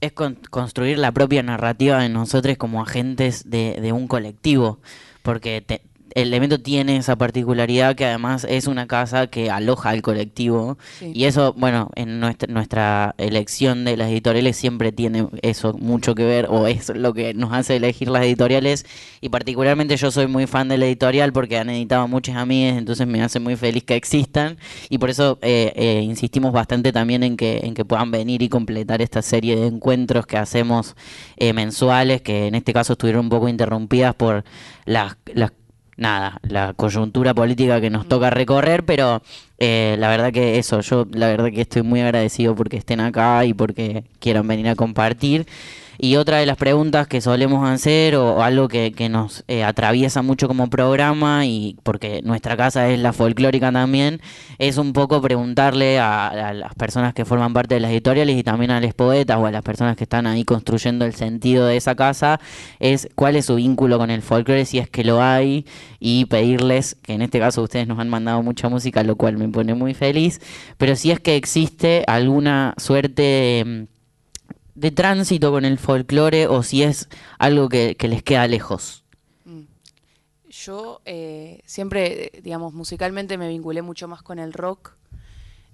es con- construir la propia narrativa de nosotros como agentes de, de un colectivo, porque te- el evento tiene esa particularidad que además es una casa que aloja al colectivo. Sí. y eso, bueno, en nuestra, nuestra elección de las editoriales siempre tiene eso mucho que ver o es lo que nos hace elegir las editoriales. Y particularmente yo soy muy fan de la editorial porque han editado muchas amigas, entonces me hace muy feliz que existan. Y por eso eh, eh, insistimos bastante también en que, en que puedan venir y completar esta serie de encuentros que hacemos eh, mensuales, que en este caso estuvieron un poco interrumpidas por las, las nada, la coyuntura política que nos toca recorrer, pero eh, la verdad que eso, yo la verdad que estoy muy agradecido porque estén acá y porque quieran venir a compartir. Y otra de las preguntas que solemos hacer o, algo que, que nos eh, atraviesa mucho como programa y porque nuestra casa es la folclórica también, es un poco preguntarle a, a las personas que forman parte de las editoriales y también a los poetas o a las personas que están ahí construyendo el sentido de esa casa, es cuál es su vínculo con el folclore, si es que lo hay, y pedirles, que en este caso ustedes nos han mandado mucha música, lo cual me pone muy feliz, pero si es que existe alguna suerte de de tránsito con el folclore o si es algo que, les queda lejos. Yo eh, siempre, digamos, musicalmente me vinculé mucho más con el rock.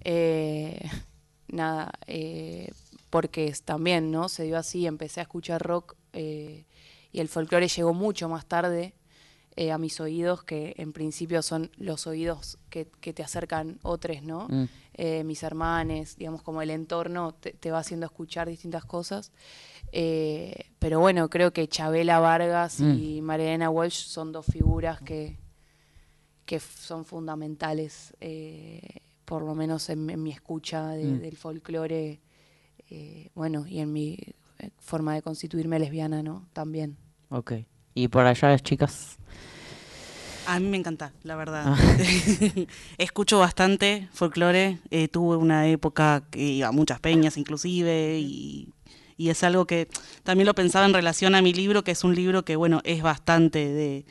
Eh, (laughs) nada, eh, porque también, ¿no? Se dio así, empecé a escuchar rock y el folclore llegó mucho más tarde eh, a mis oídos, que en principio son los oídos que, que te acercan otros, ¿no? Mm. Eh, mis hermanes, digamos, como el entorno te, te va haciendo escuchar distintas cosas. Eh, pero bueno, creo que Chabela Vargas Mm. y Mariana Walsh son dos figuras que, que son fundamentales, por lo menos en, en mi escucha de- Mm. del folclore, bueno, y en mi forma de constituirme lesbiana, ¿no? También. Ok. Y por allá las chicas. A mí me encanta, la verdad. Ah. (laughs) Escucho bastante folclore. eh, tuve una época que iba a muchas peñas inclusive y, y es algo que también lo pensaba en relación a mi libro, que es un libro que, bueno, es bastante de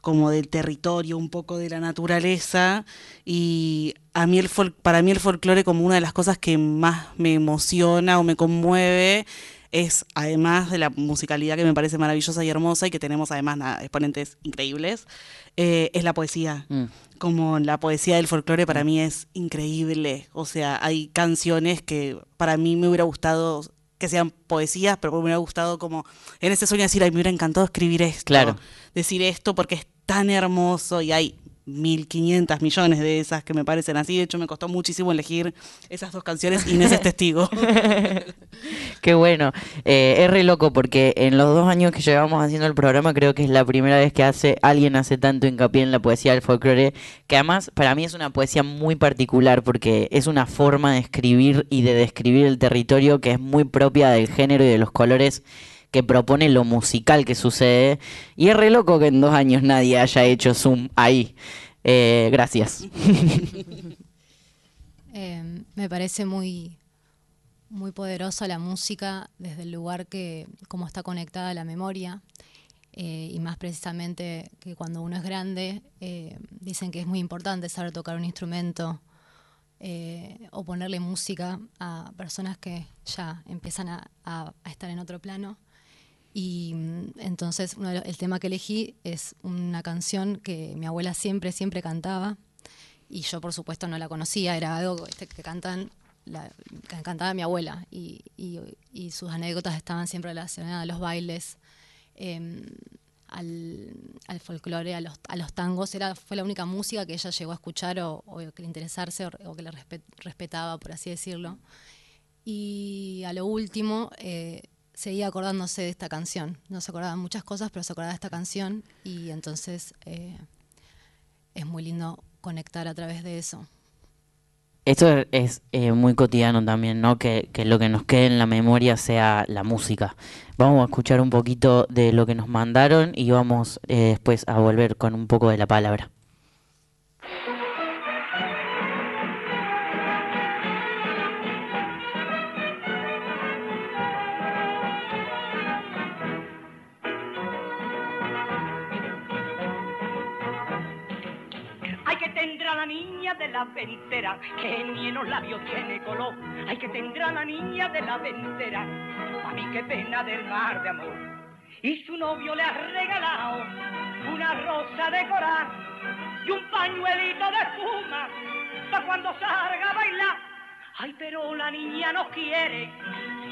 como del territorio, un poco de la naturaleza y a mí el fol- para mí el folclore como una de las cosas que más me emociona o me conmueve es además de la musicalidad que me parece maravillosa y hermosa y que tenemos además nada, exponentes increíbles, eh, es la poesía. Mm. Como la poesía del folclore para mí es increíble. O sea, hay canciones que para mí me hubiera gustado que sean poesías, pero me hubiera gustado como en ese sueño decir, ay, me hubiera encantado escribir esto, Claro. decir esto porque es tan hermoso y hay 1500 millones de esas que me parecen así. De hecho, me costó muchísimo elegir esas dos canciones. Inés es testigo. (laughs) Qué bueno. Eh, es re loco porque en los dos años que llevamos haciendo el programa creo que es la primera vez que hace alguien hace tanto hincapié en la poesía del folclore, que además para mí es una poesía muy particular porque es una forma de escribir y de describir el territorio que es muy propia del género y de los colores que propone lo musical que sucede. Y es re loco que en dos años nadie haya hecho zoom ahí. Eh, gracias. (laughs) Eh, me parece muy, muy poderosa la música desde el lugar que, como está conectada a la memoria. eh, y más precisamente que cuando uno es grande, dicen que es muy importante saber tocar un instrumento o ponerle música a personas que ya empiezan a estar en otro plano. Y mm, entonces uno los- el tema que elegí es una canción que mi abuela siempre, siempre cantaba. Y yo, por supuesto, no la conocía. Era algo este, que cantan, la, que cantaba mi abuela. Y, y- y sus anécdotas estaban siempre relacionadas a los bailes, em, al, al folclore, a los, a los tangos. Era, fue la única música que ella llegó a escuchar o, o que le interesarse o, o que le respe- respetaba, por así decirlo. Y a lo último, eh, seguía acordándose de esta canción. No se acordaba muchas cosas, pero se acordaba de esta canción y entonces eh, es muy lindo conectar a través de eso. Esto es eh, muy cotidiano también, ¿no? Que, que lo que nos quede en la memoria sea la música. Vamos a escuchar un poquito de lo que nos mandaron y vamos eh, después a volver con un poco de la palabra. La ventera, que ni en los labios tiene color. Hay que tendrá la niña de la ventera, a mí qué pena del mar de amor. Y su novio le ha regalado una rosa de coral y un pañuelito de espuma para cuando salga a bailar. Ay, pero la niña no quiere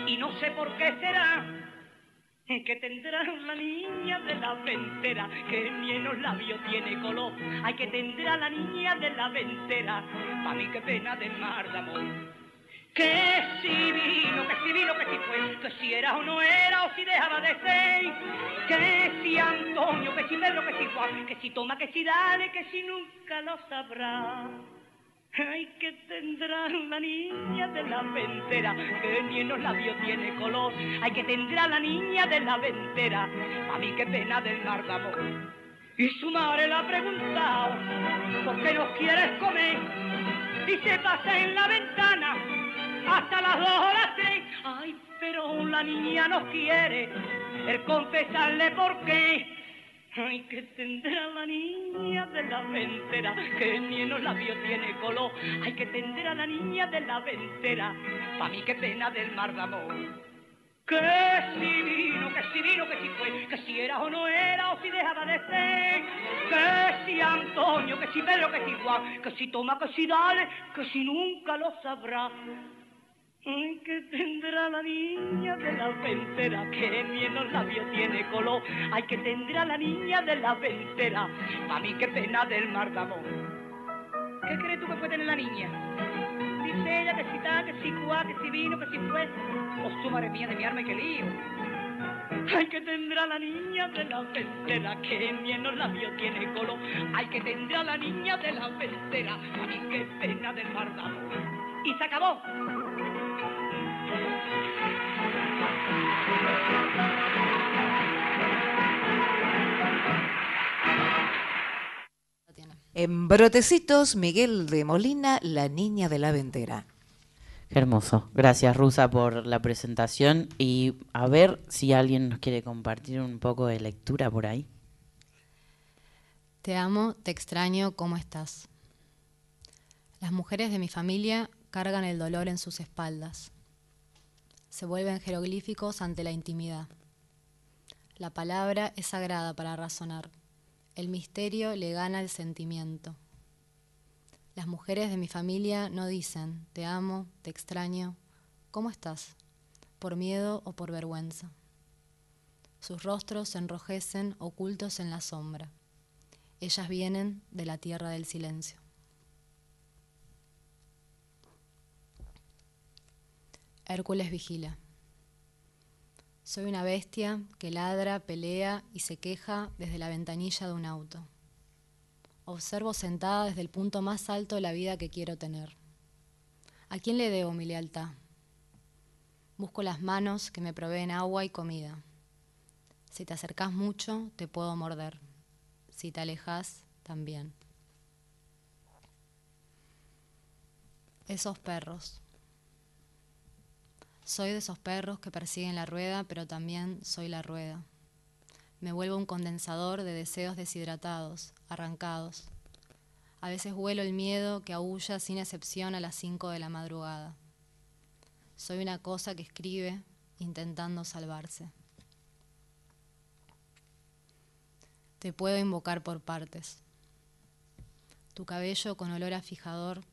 y no sé por qué será que tendrá la niña de la ventera, que ni en los labios tiene color. Ay, que tendrá la niña de la ventera, pa' mí qué pena del mar de amor. Que si vino, que si vino, que si fue, que si era o no era, o si dejaba de ser. Que si Antonio, que si Pedro, que si Juan, que si toma, que si dale, que si nunca lo sabrá. Ay, que tendrá la niña de la ventera, que ni en los labios tiene color. Ay, que tendrá la niña de la ventera, a mí qué pena del mar. Y su madre le ha preguntado, ¿por qué no quieres comer? Y se pasa en la ventana hasta las dos o las tres. Ay, pero la niña no quiere el confesarle por qué. Ay, que tendrá la niña de la ventera, que ni en los labios tiene color. Ay, que tendrá la niña de la ventera, pa' mí qué pena del mar de amor. Que si vino, que si vino, que si fue, que si era o no era, o si dejaba de ser. Que si Antonio, que si Pedro, que si Juan, que si toma, que si dale, que si nunca lo sabrá. Que tendrá la niña de la ventera, que ni en los labios tiene color. Ay, que tendrá la niña de la ventera, a mí qué pena del mar de amor. ¿Qué crees tú que puede tener la niña? Dice ella que si está, que si cuá, que si vino, que si fue. Oh, su madre mía de mi arma y qué lío. Ay, que tendrá la niña de la ventera, que ni en los labios tiene color. Ay, que tendrá la niña de la ventera, a qué pena del mar de amor. Y se acabó. En Brotecitos, Miguel de Molina, La Niña de la Ventera. Qué hermoso. Gracias, Rusa, por la presentación. Y a ver si alguien nos quiere compartir un poco de lectura por ahí. Te amo, te extraño, ¿cómo estás? Las mujeres de mi familia cargan el dolor en sus espaldas. Se vuelven jeroglíficos ante la intimidad. La palabra es sagrada para razonar. El misterio le gana el sentimiento. Las mujeres de mi familia no dicen, te amo, te extraño, ¿cómo estás? Por miedo o por vergüenza. Sus rostros se enrojecen ocultos en la sombra. Ellas vienen de la tierra del silencio. Hércules vigila. Soy una bestia que ladra, pelea y se queja desde la ventanilla de un auto. Observo sentada desde el punto más alto de la vida que quiero tener. ¿A quién le debo mi lealtad? Busco las manos que me proveen agua y comida. Si te acercas mucho, te puedo morder. Si te alejas, también. Esos perros. Soy de esos perros que persiguen la rueda, pero también soy la rueda. Me vuelvo un condensador de deseos deshidratados, arrancados. A veces huelo el miedo que aúlla sin excepción a las cinco de la madrugada. Soy una cosa que escribe intentando salvarse. Te puedo invocar por partes. Tu cabello con olor a fijador,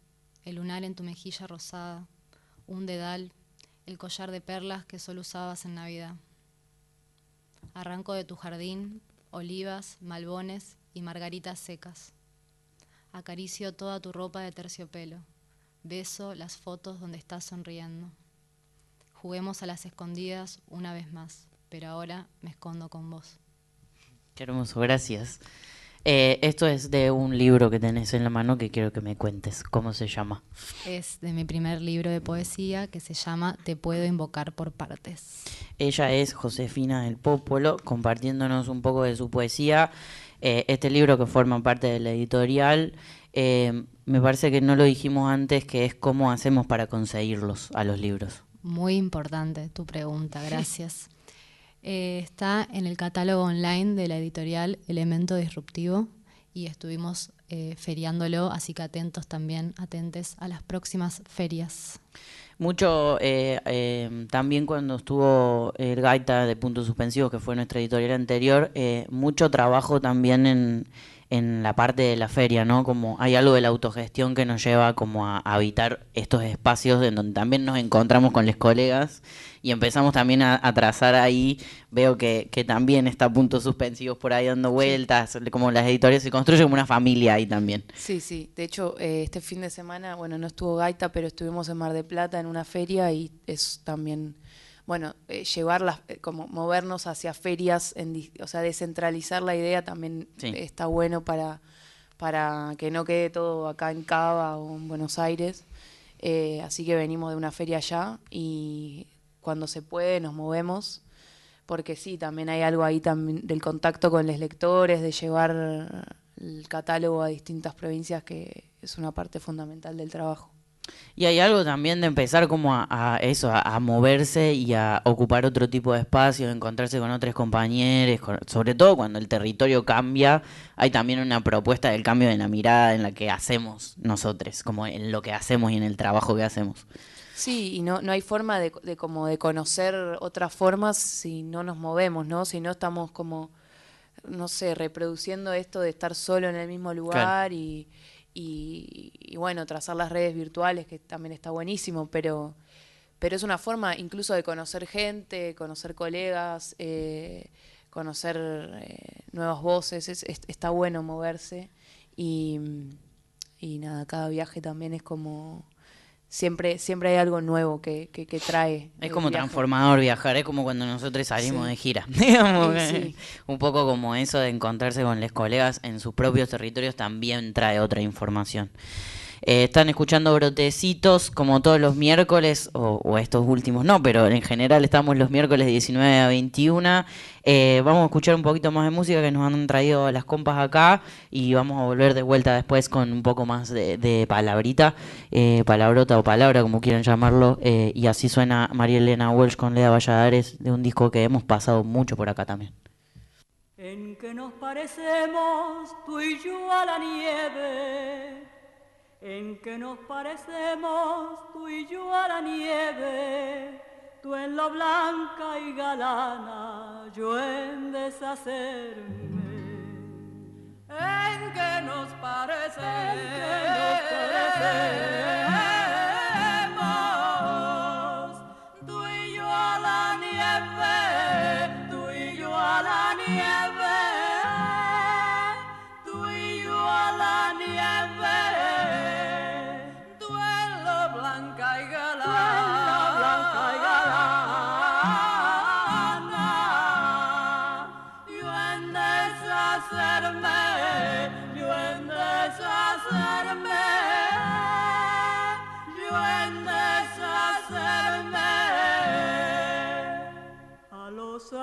el lunar en tu mejilla rosada, un dedal, el collar de perlas que solo usabas en Navidad. Arranco de tu jardín olivas, malbones y margaritas secas. Acaricio toda tu ropa de terciopelo. Beso las fotos donde estás sonriendo. Juguemos a las escondidas una vez más, pero ahora me escondo con vos. Qué hermoso, gracias. Eh, esto es de un libro que tenés en la mano que quiero que me cuentes. ¿Cómo se llama? Es de mi primer libro de poesía que se llama Te puedo invocar por partes. Ella es Josefina del Popolo, compartiéndonos un poco de su poesía. Eh, este libro que forma parte de la editorial, eh, me parece que no lo dijimos antes, que es cómo hacemos para conseguirlos a los libros. Muy importante tu pregunta, gracias. Eh, está en el catálogo online de la editorial Elemento Disruptivo y estuvimos eh, feriándolo, así que atentos también, atentes a las próximas ferias. Mucho eh, eh, también cuando estuvo el Gaita de Puntos Suspensivos, que fue nuestra editorial anterior, mucho trabajo también en, en la parte de la feria, ¿no? Como hay algo de la autogestión que nos lleva como a, habitar estos espacios en donde también nos encontramos con los colegas y empezamos también a, a trazar ahí, veo que, que también está Puntos Suspensivos por ahí dando vueltas, como las editoriales se construye como una familia ahí también. Sí, sí. De hecho, eh, este fin de semana, bueno, no estuvo Gaita, pero estuvimos en Mar de Plata en una feria y es también, bueno, eh, llevarlas, eh, como movernos hacia ferias, en, o sea, descentralizar la idea también Sí. está bueno para, para que no quede todo acá en Cava o en Buenos Aires. Eh, así que venimos de una feria allá y cuando se puede nos movemos porque sí, también hay algo ahí también del contacto con los lectores, de llevar el catálogo a distintas provincias que es una parte fundamental del trabajo. Y hay algo también de empezar como a, eso, a, moverse y a ocupar otro tipo de espacio, encontrarse con otros compañeros, sobre todo cuando el territorio cambia, hay también una propuesta del cambio de la mirada en la que hacemos nosotros, como en lo que hacemos y en el trabajo que hacemos. Sí, y no, no hay forma de, de como de conocer otras formas si no nos movemos, ¿no? Si no estamos como, no sé, reproduciendo esto de estar solo en el mismo lugar y, y, y, bueno, trazar las redes virtuales, que también está buenísimo, pero, pero es una forma incluso de conocer gente, conocer colegas, eh, conocer eh, nuevas voces, es- es- está bueno moverse y, y nada, cada viaje también es como siempre siempre hay algo nuevo que, que, que trae. Es como viaje. transformador viajar, es como cuando nosotros salimos Sí. de gira. (laughs) Digamos sí. Un poco como eso de encontrarse con los colegas en sus propios territorios también trae otra información. Eh, están escuchando Brotecitos como todos los miércoles, o, estos últimos no, pero en general estamos los miércoles 19 a 21. Eh, vamos a escuchar un poquito más de música que nos han traído las compas acá y vamos a volver de vuelta después con un poco más de, palabrita, eh, palabrota o palabra, como quieran llamarlo. eh, y así suena María Elena Walsh con Leda Valladares de un disco que hemos pasado mucho por acá también. En que nos parecemos tú y yo a la nieve, en que nos parecemos tú y yo a la nieve, tú en lo blanca y galana, yo en deshacerme. En que nos parecemos tú y yo a la nieve, tú y yo a la nieve, tú y yo a la nieve,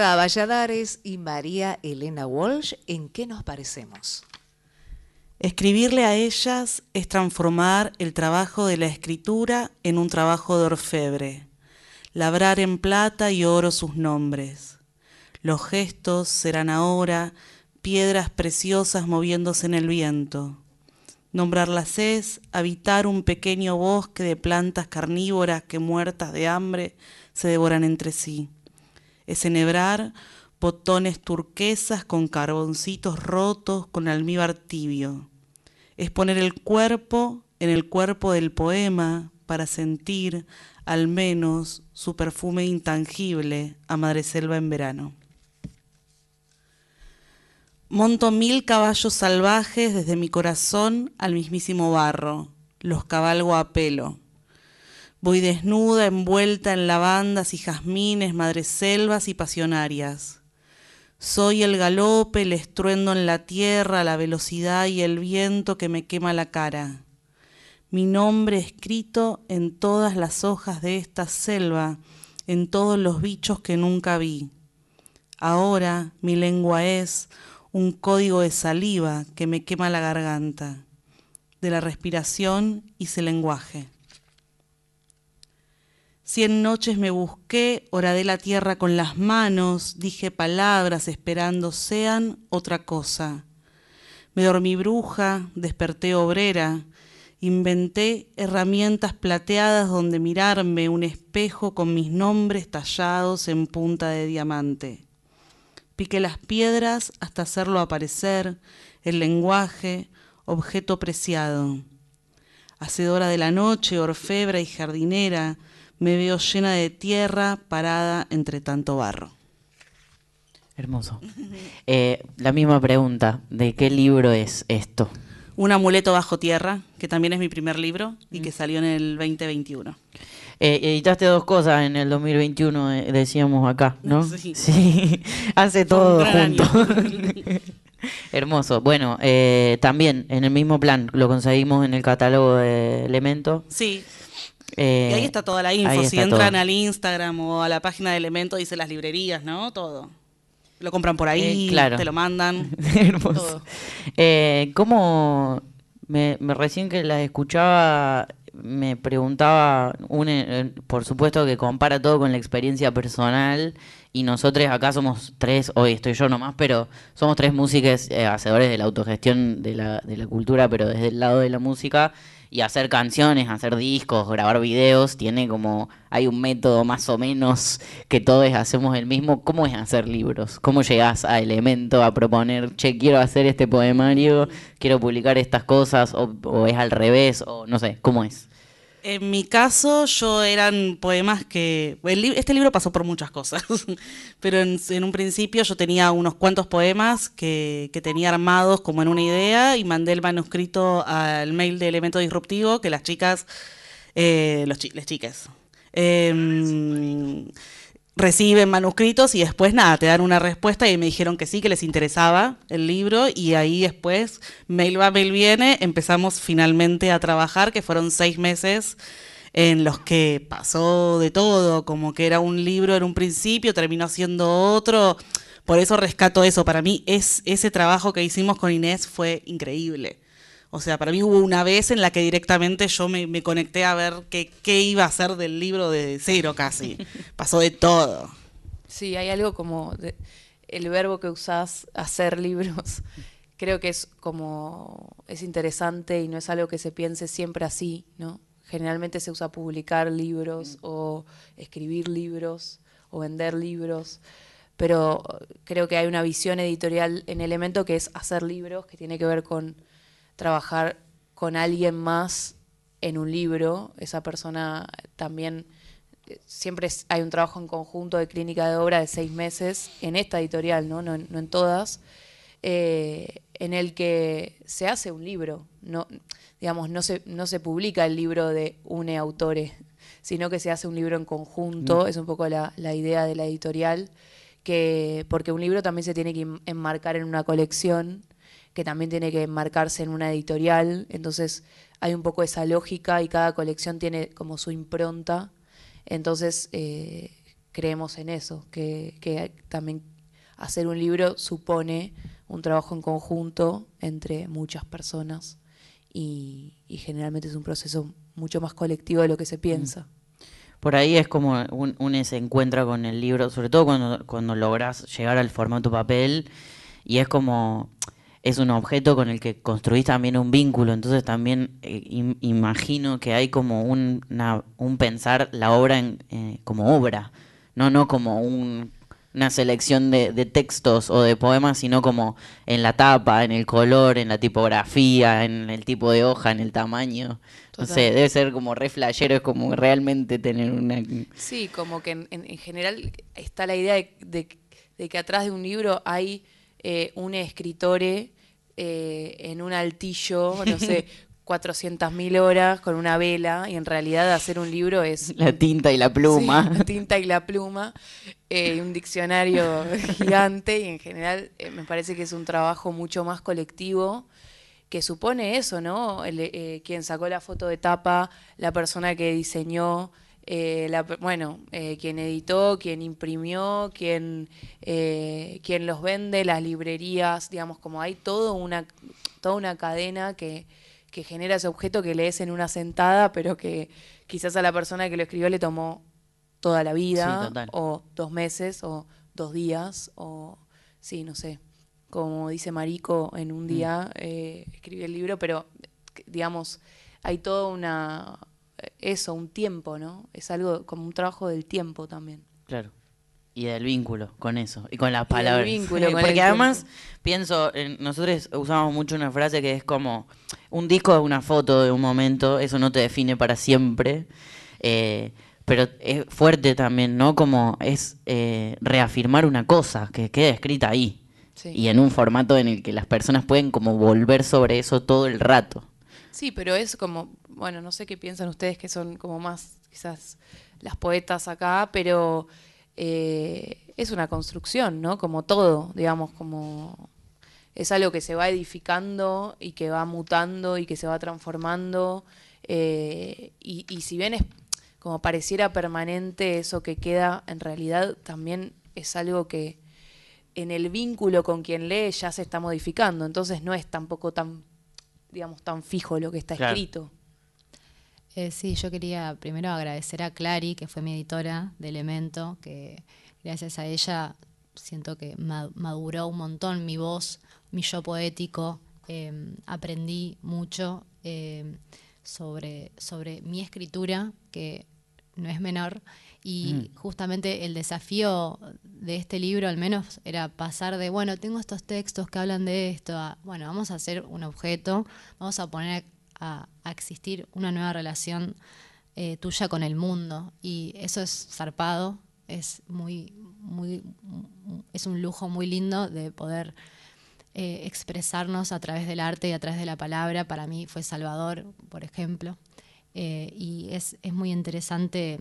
Valladares y María Elena Walsh, ¿en qué nos parecemos? Escribirle a ellas es transformar el trabajo de la escritura en un trabajo de orfebre, labrar en plata y oro sus nombres. Los gestos serán ahora piedras preciosas moviéndose en el viento. Nombrarlas es habitar un pequeño bosque de plantas carnívoras que muertas de hambre se devoran entre sí. Es enhebrar botones turquesas con carboncitos rotos con almíbar tibio. Es poner el cuerpo en el cuerpo del poema para sentir al menos su perfume intangible a Madreselva en verano. Monto mil caballos salvajes desde mi corazón al mismísimo barro, los cabalgo a pelo. Voy desnuda, envuelta en lavandas y jazmines, madreselvas y pasionarias. Soy el galope, el estruendo en la tierra, la velocidad y el viento que me quema la cara. Mi nombre escrito en todas las hojas de esta selva, en todos los bichos que nunca vi. Ahora mi lengua es un código de saliva que me quema la garganta. De la respiración hice lenguaje. Cien noches me busqué, horadé la tierra con las manos, dije palabras esperando sean otra cosa. Me dormí bruja, desperté obrera, inventé herramientas plateadas donde mirarme, un espejo con mis nombres tallados en punta de diamante. Piqué las piedras hasta hacerlo aparecer, el lenguaje, objeto preciado. Hacedora de la noche, orfebra y jardinera, me veo llena de tierra parada entre tanto barro. Hermoso. Eh, la misma pregunta, ¿de qué libro es esto? Un amuleto bajo tierra, que también es mi primer libro y que salió en el 2021. Eh, editaste dos cosas en el 2021, eh, decíamos acá, ¿no? (laughs) Sí. Sí, (laughs) hace todo junto. (laughs) Hermoso. Bueno, eh, también en el mismo plan, lo conseguimos en el catálogo de Elemento. Sí. Eh, y ahí está toda la info. ahí Si entran todo. al Instagram o a la página de Elemento, dice las librerías, ¿no? Todo. Lo compran por ahí, Eh, claro. te lo mandan. (laughs) Hermoso. Eh, ¿Cómo me, me recién que la escuchaba me preguntaba, un, eh, por supuesto que compara todo con la experiencia personal y nosotros acá somos tres, hoy estoy yo nomás, pero somos tres músicos hacedores de la autogestión de la, de la cultura, pero desde el lado de la música y hacer canciones, hacer discos, grabar videos, tiene como, hay un método más o menos que todos hacemos el mismo. ¿Cómo es hacer libros? ¿Cómo llegás a Elemento a proponer, che, quiero hacer este poemario, quiero publicar estas cosas, o, o es al revés, o no sé, ¿cómo es? En mi caso, yo eran poemas que... este libro pasó por muchas cosas, (laughs) pero en, en un principio yo tenía unos cuantos poemas que, que tenía armados como en una idea y mandé el manuscrito al mail de Elemento Disruptivo que las chicas, eh, los chi- las chicas, em, reciben manuscritos y después nada, te dan una respuesta y me dijeron que sí, que les interesaba el libro y ahí después, mail va, mail viene, empezamos finalmente a trabajar, que fueron seis meses en los que pasó de todo, como que era un libro en un principio, terminó siendo otro, por eso rescato eso, para mí es, ese trabajo que hicimos con Inés fue increíble. O sea, para mí hubo una vez en la que directamente yo me, me conecté a ver qué, qué iba a hacer del libro de cero casi. (laughs) Pasó de todo. Sí, hay algo como de- el verbo que usás, hacer libros, creo que es como, es interesante y no es algo que se piense siempre así, ¿no? Generalmente se usa publicar libros o escribir libros o vender libros, pero creo que hay una visión editorial en Elemento que es hacer libros, que tiene que ver con trabajar con alguien más en un libro, esa persona también eh, siempre es- hay un trabajo en conjunto de clínica de obra de seis meses en esta editorial, no, no, en- no en todas, eh, en el que se hace un libro, no, digamos, no se, no se publica el libro de un autore, sino que se hace un libro en conjunto, Mm. es un poco la, la idea de la editorial, que, porque un libro también se tiene que en- enmarcar en una colección, que también tiene que enmarcarse en una editorial, entonces hay un poco esa lógica y cada colección tiene como su impronta, entonces eh, creemos en eso, que, que también hacer un libro supone un trabajo en conjunto entre muchas personas y, generalmente es un proceso mucho más colectivo de lo que se piensa. Por ahí es como un, uno se encuentra con el libro, sobre todo cuando, cuando logras llegar al formato papel y es como, es un objeto con el que construís también un vínculo, entonces también eh, im- imagino que hay como un, una- un pensar la obra en, eh, como obra, no, no como un- una selección de, de textos o de poemas, sino como en la tapa, en el color, en la tipografía, en el tipo de hoja, en el tamaño. No Total. sé, debe ser como re flashero, es como realmente tener una... Sí, como que en, en- en general está la idea de, de- de que atrás de un libro hay eh, un escritore eh, en un altillo, no sé, (laughs) 400.000 horas con una vela y en realidad hacer un libro es... La tinta y la pluma. Sí, la tinta y la pluma, eh, y un diccionario (laughs) gigante y en general eh, me parece que es un trabajo mucho más colectivo que supone eso, ¿no? El, eh, quien sacó la foto de tapa, la persona que diseñó, eh, la bueno, eh, quien editó, quien imprimió, quien, eh, quien los vende, las librerías, digamos, como hay todo una, toda una cadena que, que genera ese objeto que lees en una sentada, pero que quizás a la persona que lo escribió le tomó toda la vida, Sí, o dos meses, o dos días, o sí, no sé. Como dice Marico, en un día eh, escribí el libro, pero digamos, hay toda una eso, un tiempo, ¿no? Es algo como un trabajo del tiempo también. Claro. Y del vínculo con eso. Y con las Y del palabras. vínculo Sí, con Porque el además pienso, en- nosotros usamos mucho una frase que es como, un disco es una foto de un momento, eso no te define para siempre. eh, pero es fuerte también, ¿no? Como es eh, reafirmar una cosa que queda escrita ahí. Sí. Y en un formato en el que las personas pueden como volver sobre eso todo el rato. Sí, pero es como, bueno, no sé qué piensan ustedes que son como más quizás las poetas acá, pero eh, es una construcción, ¿no? Como todo, digamos, como es algo que se va edificando y que va mutando y que se va transformando. eh, y, y si bien es como pareciera permanente, eso que queda en realidad también es algo que en el vínculo con quien lee ya se está modificando. Entonces no es tampoco tan, digamos, tan fijo lo que está Claro. escrito. Eh, sí, yo quería primero agradecer a Clary, que fue mi editora de Elemento, que gracias a ella siento que ma- maduró un montón mi voz, mi yo poético, eh, aprendí mucho eh, sobre, sobre mi escritura, que no es menor, y Mm. justamente el desafío de este libro al menos era pasar de, bueno, tengo estos textos que hablan de esto, a, bueno, vamos a hacer un objeto, vamos a poner a, a existir una nueva relación eh, tuya con el mundo, y eso es zarpado, es muy, muy, es un lujo muy lindo de poder eh, expresarnos a través del arte y a través de la palabra. Para mí fue Salvador, por ejemplo. Eh, y es, es muy interesante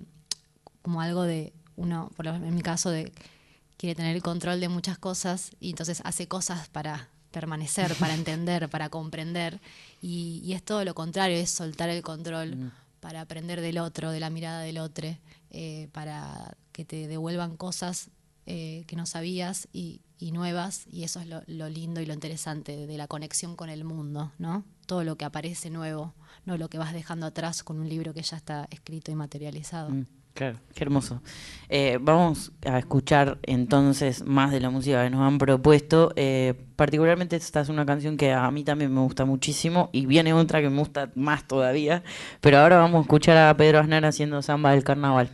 como algo de uno, por en mi caso, de quiere tener el control de muchas cosas y entonces hace cosas para permanecer, para (laughs) entender, para comprender. Y, y es todo lo contrario, es soltar el control Mm. para aprender del otro, de la mirada del otro, eh, para que te devuelvan cosas eh, que no sabías y, y nuevas, y eso es lo, lo lindo y lo interesante de, de la conexión con el mundo, ¿no? Todo lo que aparece nuevo, no lo que vas dejando atrás con un libro que ya está escrito y materializado. Mm, Claro, qué hermoso. Eh, vamos a escuchar entonces más de la música que nos han propuesto. Eh, particularmente esta es una canción que a mí también me gusta muchísimo y viene otra que me gusta más todavía. Pero ahora vamos a escuchar a Pedro Aznar haciendo samba del carnaval.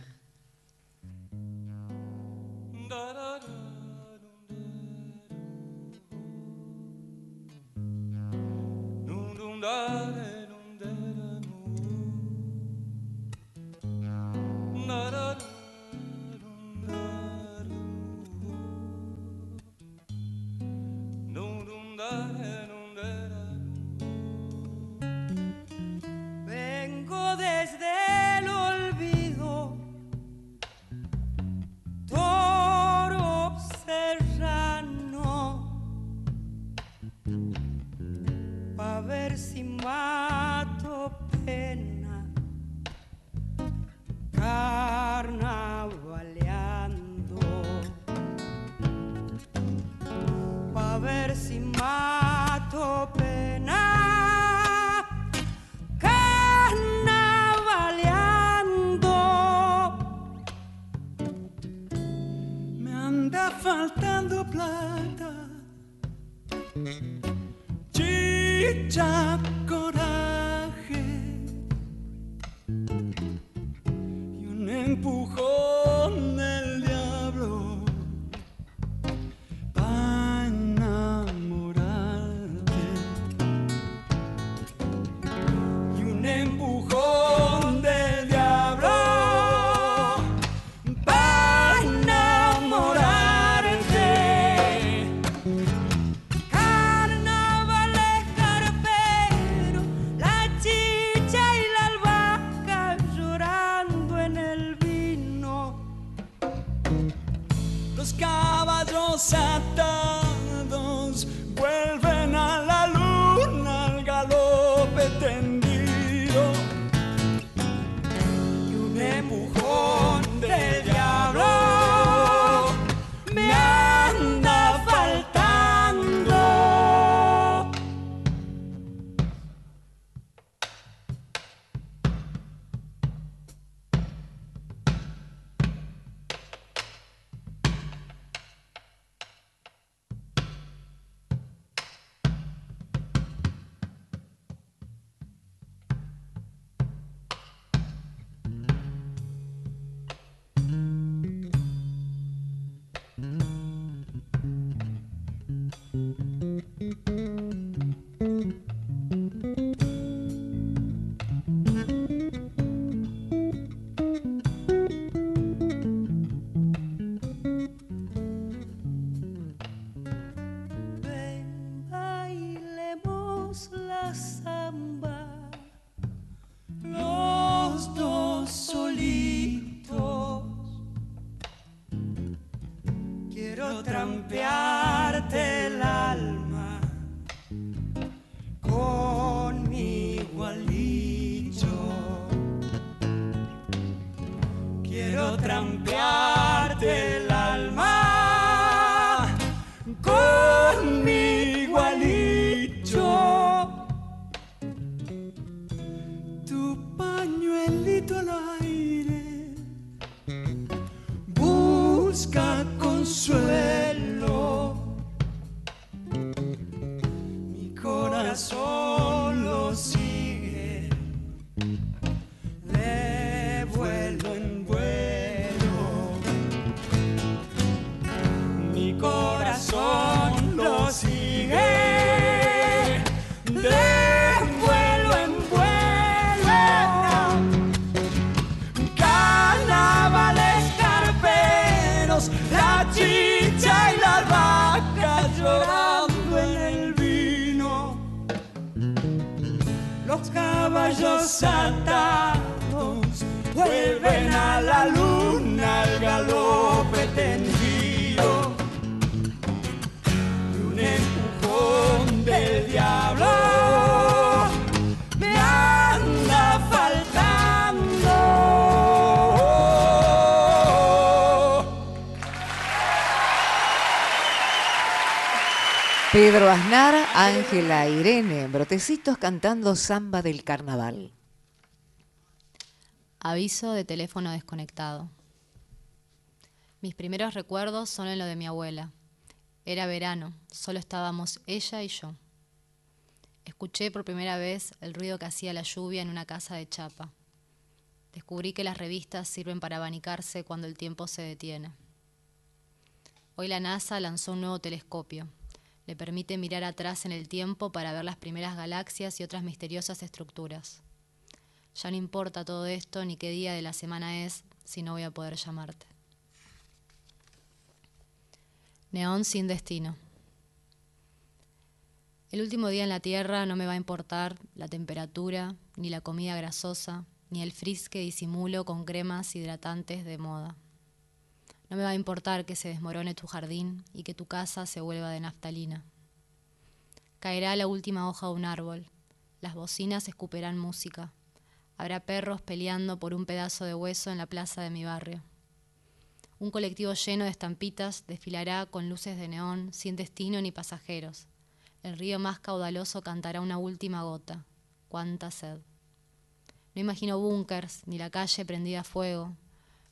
Ángela Irene, brotecitos cantando samba del carnaval. Aviso de teléfono desconectado. Mis primeros recuerdos son en lo de mi abuela. Era verano, solo estábamos ella y yo. Escuché por primera vez el ruido que hacía la lluvia en una casa de chapa. Descubrí que las revistas sirven para abanicarse cuando el tiempo se detiene. Hoy la NASA lanzó un nuevo telescopio. Le permite mirar atrás en el tiempo para ver las primeras galaxias y otras misteriosas estructuras. Ya no importa todo esto ni qué día de la semana es si no voy a poder llamarte. Neón sin destino. El último día en la Tierra no me va a importar la temperatura, ni la comida grasosa, ni el frizz que disimulo con cremas hidratantes de moda. No me va a importar que se desmorone tu jardín y que tu casa se vuelva de naftalina. Caerá la última hoja de un árbol, las bocinas escuperán música, habrá perros peleando por un pedazo de hueso en la plaza de mi barrio. Un colectivo lleno de estampitas desfilará con luces de neón, sin destino ni pasajeros. El río más caudaloso cantará una última gota. Cuánta sed. No imagino búnkers, ni la calle prendida a fuego.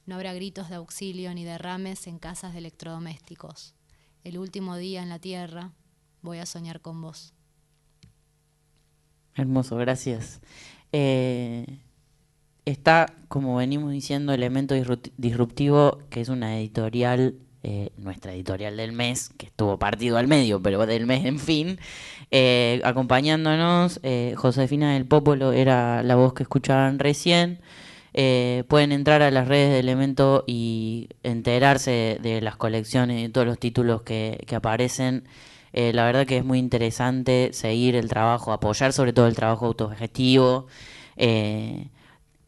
No habrá gritos de auxilio ni derrames en casas de electrodomésticos. El último día en la tierra voy a soñar con vos. Hermoso, gracias. Eh, está, como venimos diciendo, Elemento Disruptivo, que es una editorial, eh, nuestra editorial del mes, que estuvo partido al medio, pero del mes en fin, eh, acompañándonos. Josefina del Popolo era la voz que escuchaban recién. Pueden entrar a las redes de Elemento y enterarse de, las colecciones y todos los títulos que, que aparecen eh, la verdad que es muy interesante seguir el trabajo, apoyar sobre todo el trabajo autogestivo. Eh,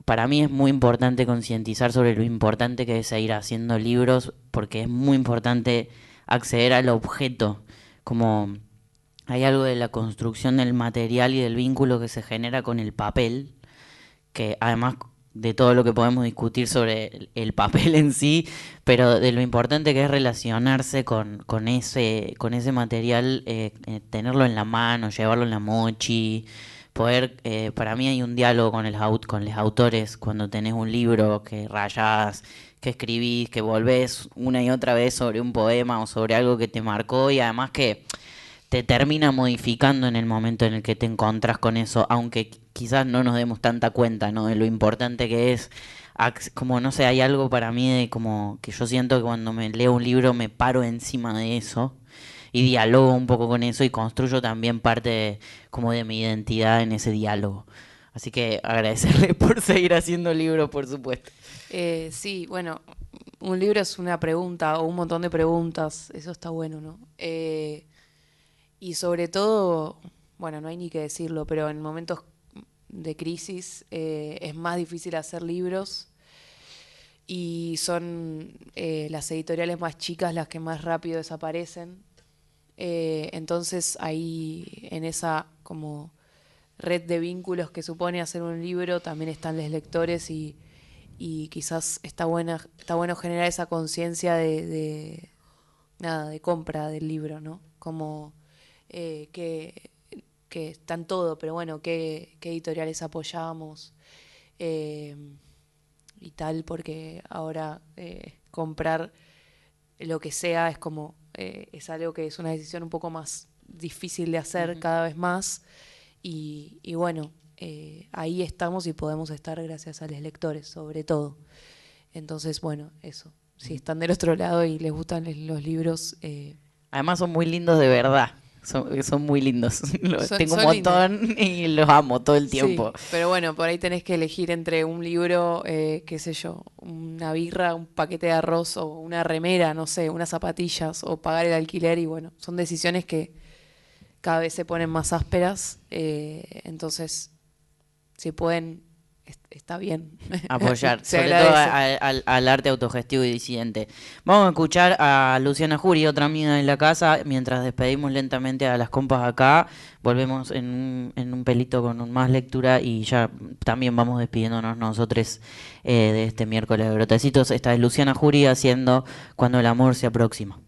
para mí es muy importante concientizar sobre lo importante que es seguir haciendo libros, porque es muy importante acceder al objeto, como hay algo de la construcción del material y del vínculo que se genera con el papel, que además de todo lo que podemos discutir sobre el, papel en sí, pero de lo importante que es relacionarse con, con ese, con ese material, eh, eh, tenerlo en la mano, llevarlo en la mochi, poder, eh, para mí hay un diálogo con, el, con los autores cuando tenés un libro que rayás, que escribís, que volvés una y otra vez sobre un poema o sobre algo que te marcó y además que te termina modificando en el momento en el que te encontras con eso, aunque quizás no nos demos tanta cuenta, ¿no? De lo importante que es, como no sé, hay algo para mí de como que yo siento que cuando me leo un libro me paro encima de eso y dialogo un poco con eso y construyo también parte como de mi identidad en ese diálogo. Así que agradecerle (laughs) por seguir haciendo libros, por supuesto. Eh, sí, bueno, un libro es una pregunta o un montón de preguntas, eso está bueno, ¿no? Eh, y sobre todo, bueno, no hay ni que decirlo, pero en momentos de crisis eh, es más difícil hacer libros y son eh, las editoriales más chicas las que más rápido desaparecen. Eh, entonces ahí en esa como red de vínculos que supone hacer un libro también están los lectores y, y quizás está buena está bueno generar esa conciencia de, de, compra del libro no como que, que están todo, pero bueno, qué, editoriales apoyamos eh, y tal, porque ahora eh, comprar lo que sea es como, es algo que es una decisión un poco más difícil de hacer cada vez más y, y bueno, ahí estamos y podemos estar gracias a los lectores, sobre todo. Entonces, bueno, eso. Si están del otro lado y les gustan los libros. Además, son muy lindos de verdad. Son, muy lindos. (laughs) Tengo un montón y los amo todo el tiempo. pero bueno, por ahí tenés que elegir entre un libro, eh, qué sé yo, una birra, un paquete de arroz o una remera, no sé, unas zapatillas o pagar el alquiler y bueno, son decisiones que cada vez se ponen más ásperas. Eh, entonces, si pueden está bien. (laughs) Apoyar, sobre todo al, arte autogestivo y disidente. Vamos a escuchar a Luciana Jury, otra amiga de la casa, mientras despedimos lentamente a las compas acá. Volvemos en un, en un pelito con más lectura y ya también vamos despidiéndonos nosotros eh, de este miércoles de brotecitos. Esta es Luciana Jury haciendo Cuando el amor se aproxima.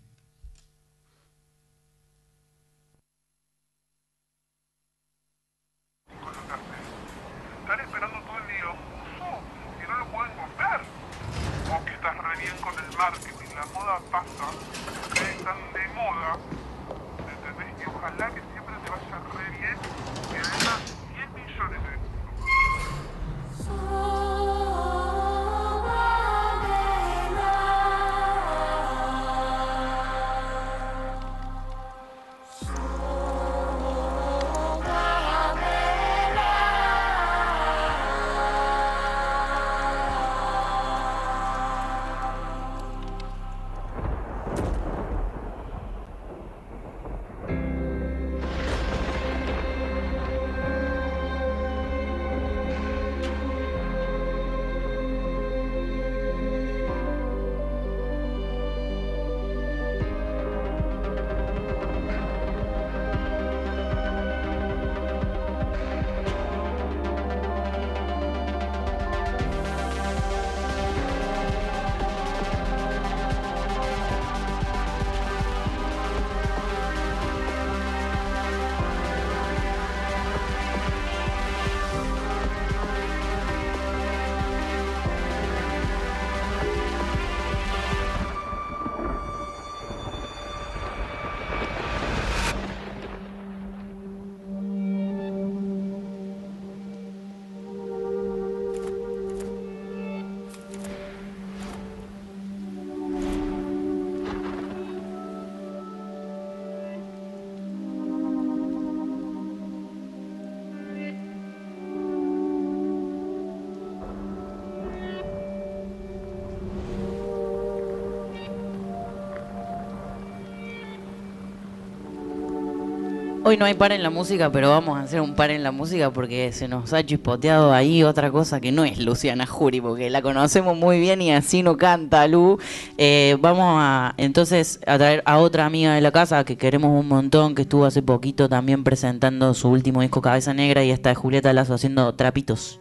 Hoy no hay par en la música, pero vamos a hacer un par en la música porque se nos ha chispoteado ahí otra cosa que no es Luciana Jury, porque la conocemos muy bien y así no canta Lu. Eh, vamos a entonces a traer a otra amiga de la casa que queremos un montón, que estuvo hace poquito también presentando su último disco Cabeza Negra y esta de Julieta Lazo haciendo trapitos.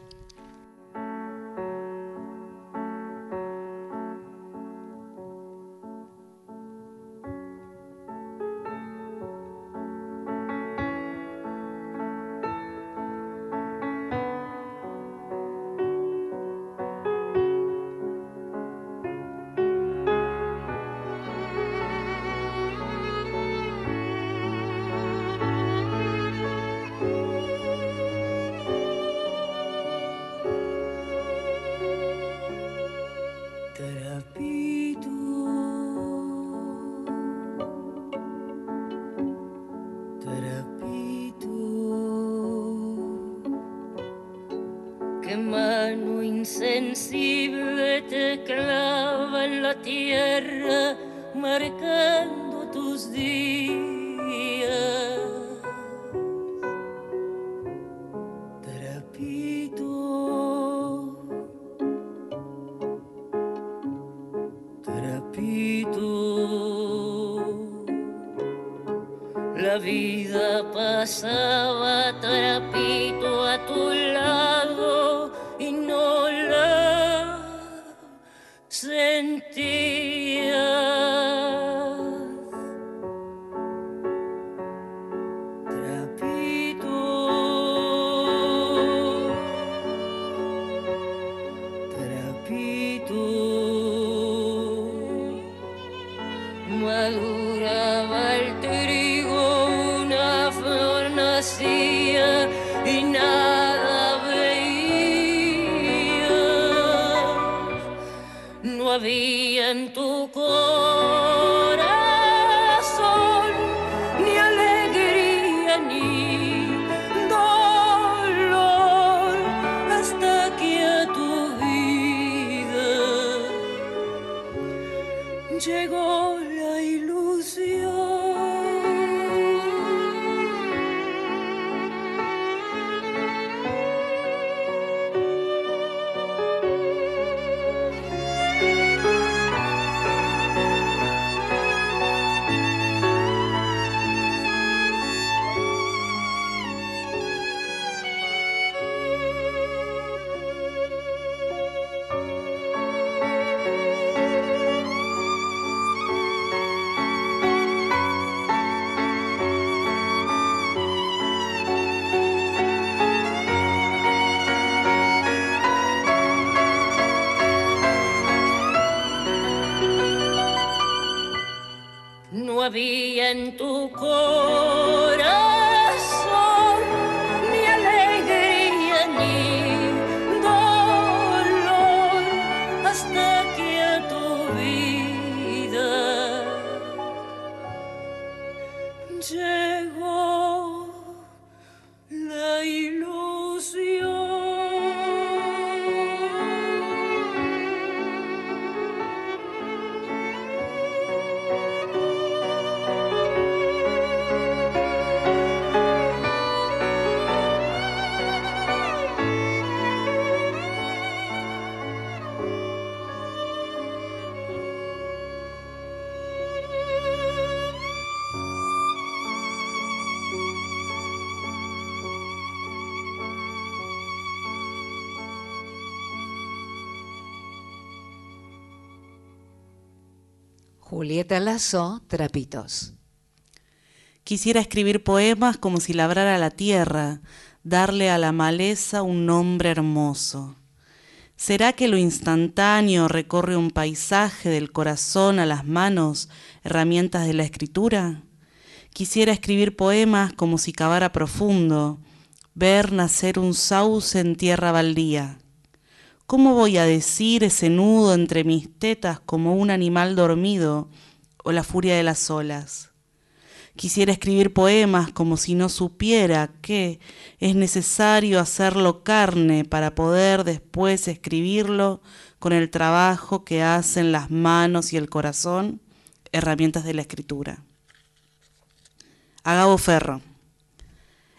Mano insensible te clava en la tierra, marcando Julieta Lazo, Trapitos. Quisiera escribir poemas como si labrara la tierra, darle a la maleza un nombre hermoso. ¿Será que lo instantáneo recorre un paisaje del corazón a las manos, herramientas de la escritura? Quisiera escribir poemas como si cavara profundo, ver nacer un sauce en tierra baldía. ¿Cómo voy a decir ese nudo entre mis tetas como un animal dormido o la furia de las olas? Quisiera escribir poemas como si no supiera que es necesario hacerlo carne para poder después escribirlo con el trabajo que hacen las manos y el corazón, herramientas de la escritura. A Gabo Ferro.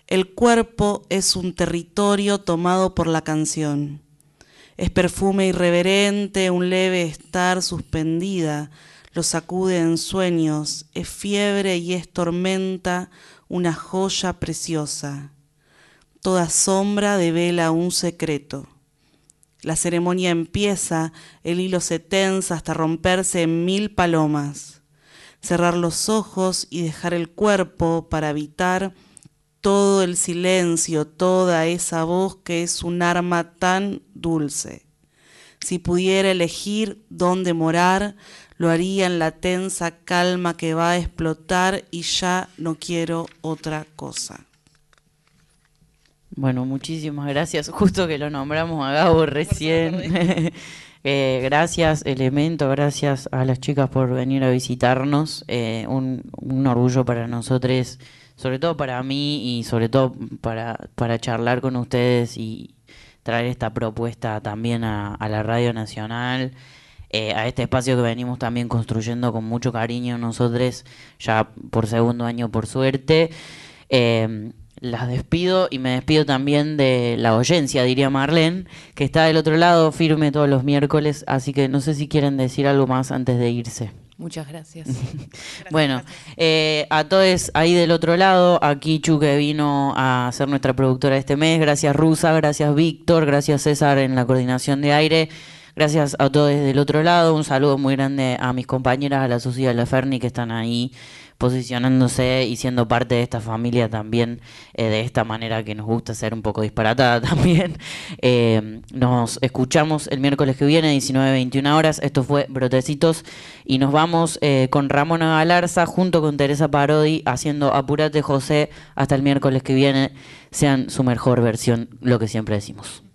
El cuerpo es un territorio tomado por la canción. Es perfume irreverente, un leve estar suspendida, lo sacude en sueños, es fiebre y es tormenta, una joya preciosa. Toda sombra devela un secreto. La ceremonia empieza, el hilo se tensa hasta romperse en mil palomas. Cerrar los ojos y dejar el cuerpo para evitar todo el silencio, toda esa voz que es un arma tan dulce. Si pudiera elegir dónde morar, lo haría en la tensa calma que va a explotar y ya no quiero otra cosa. Bueno, muchísimas gracias. Justo que lo nombramos a Gabo recién. (laughs) Eh, gracias, Elemento, gracias a las chicas por venir a visitarnos. Eh, un, un orgullo para nosotros, sobre todo para mí y sobre todo para, para charlar con ustedes y traer esta propuesta también a, la Radio Nacional. eh, a este espacio que venimos también construyendo con mucho cariño nosotros, ya por segundo año por suerte. Eh, las despido y me despido también de la oyencia, diría Marlene, que está del otro lado firme todos los miércoles, así que no sé si quieren decir algo más antes de irse. Muchas gracias. (laughs) Bueno, eh, a todos ahí del otro lado, aquí Chu que vino a ser nuestra productora este mes, gracias Rusa, gracias Víctor, gracias César en la coordinación de aire, gracias a todos del otro lado, un saludo muy grande a mis compañeras, a la Susi y a la Ferni que están ahí posicionándose y siendo parte de esta familia también eh, de esta manera que nos gusta ser un poco disparatada (laughs) también. Eh, nos escuchamos el miércoles que viene, 19-21 horas. Esto fue Brotecitos y nos vamos eh, con Ramona Galarza junto con Teresa Parodi haciendo Apurate José hasta el miércoles que viene. Sean su mejor versión, lo que siempre decimos.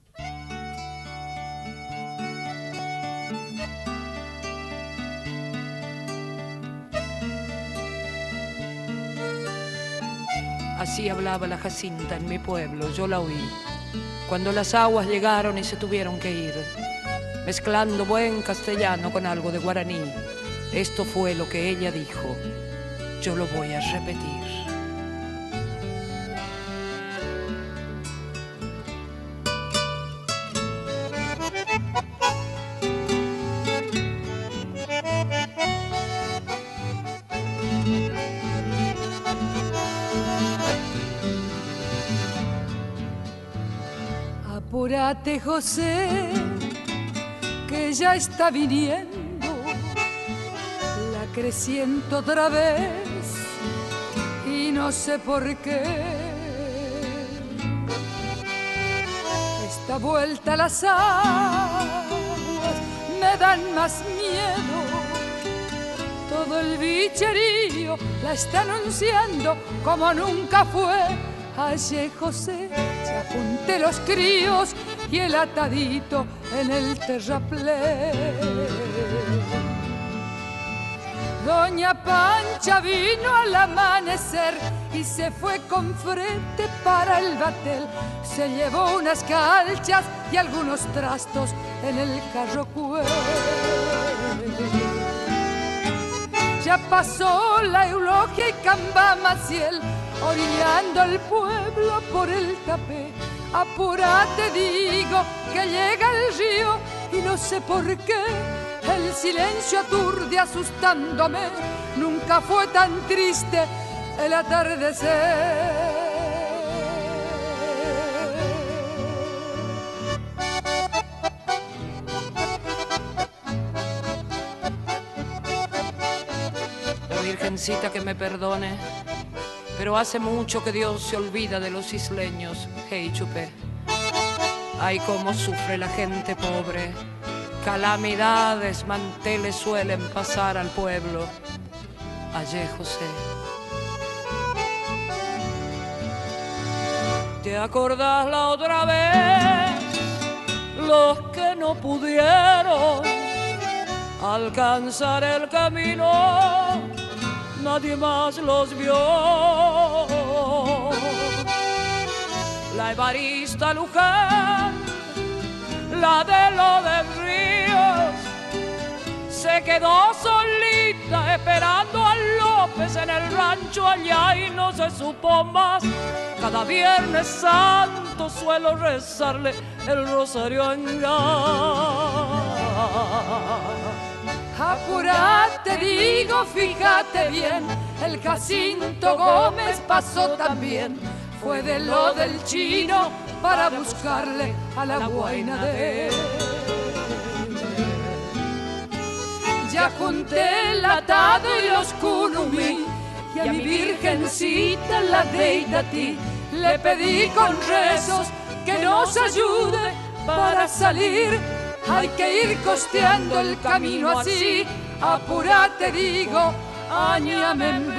Así hablaba la Jacinta en mi pueblo, yo la oí. Cuando las aguas llegaron y se tuvieron que ir, mezclando buen castellano con algo de guaraní, esto fue lo que ella dijo. Yo lo voy a repetir. José, que ya está viniendo la creciente otra vez y no sé por qué. Esta vuelta a las aguas me dan más miedo. Todo el bicherío la está anunciando como nunca fue. Ayer José se apunté los críos y el atadito en el terraplén. Doña Pancha vino al amanecer y se fue con frente para el batel. Se llevó unas calchas y algunos trastos en el carro Ya pasó la eulogia y Camba Maciel, orillando el pueblo por el tapé. Apúrate, digo, que llega el río y no sé por qué. El silencio aturde asustándome, nunca fue tan triste el atardecer. Virgencita que me perdone, pero hace mucho que Dios se olvida de los isleños, hey chupé. Ay, cómo sufre la gente pobre, calamidades, manteles suelen pasar al pueblo. Ayer, José. ¿Te acordás la otra vez? Los que no pudieron alcanzar el camino, nadie más los vio. La Evarista Luján, la de lo de Ríos, se quedó solita esperando a López en el rancho allá y no se supo más. Cada viernes santo suelo rezarle el rosario en Apurate, digo, fíjate bien, el Jacinto Gómez pasó también. Fue de lo del chino para buscarle a la guaina de él. Ya junté el atado y los kunumi y a mi virgencita la deita a ti. Le pedí con rezos que nos ayude para salir. Hay que ir costeando el camino así. Apurate, digo, añame en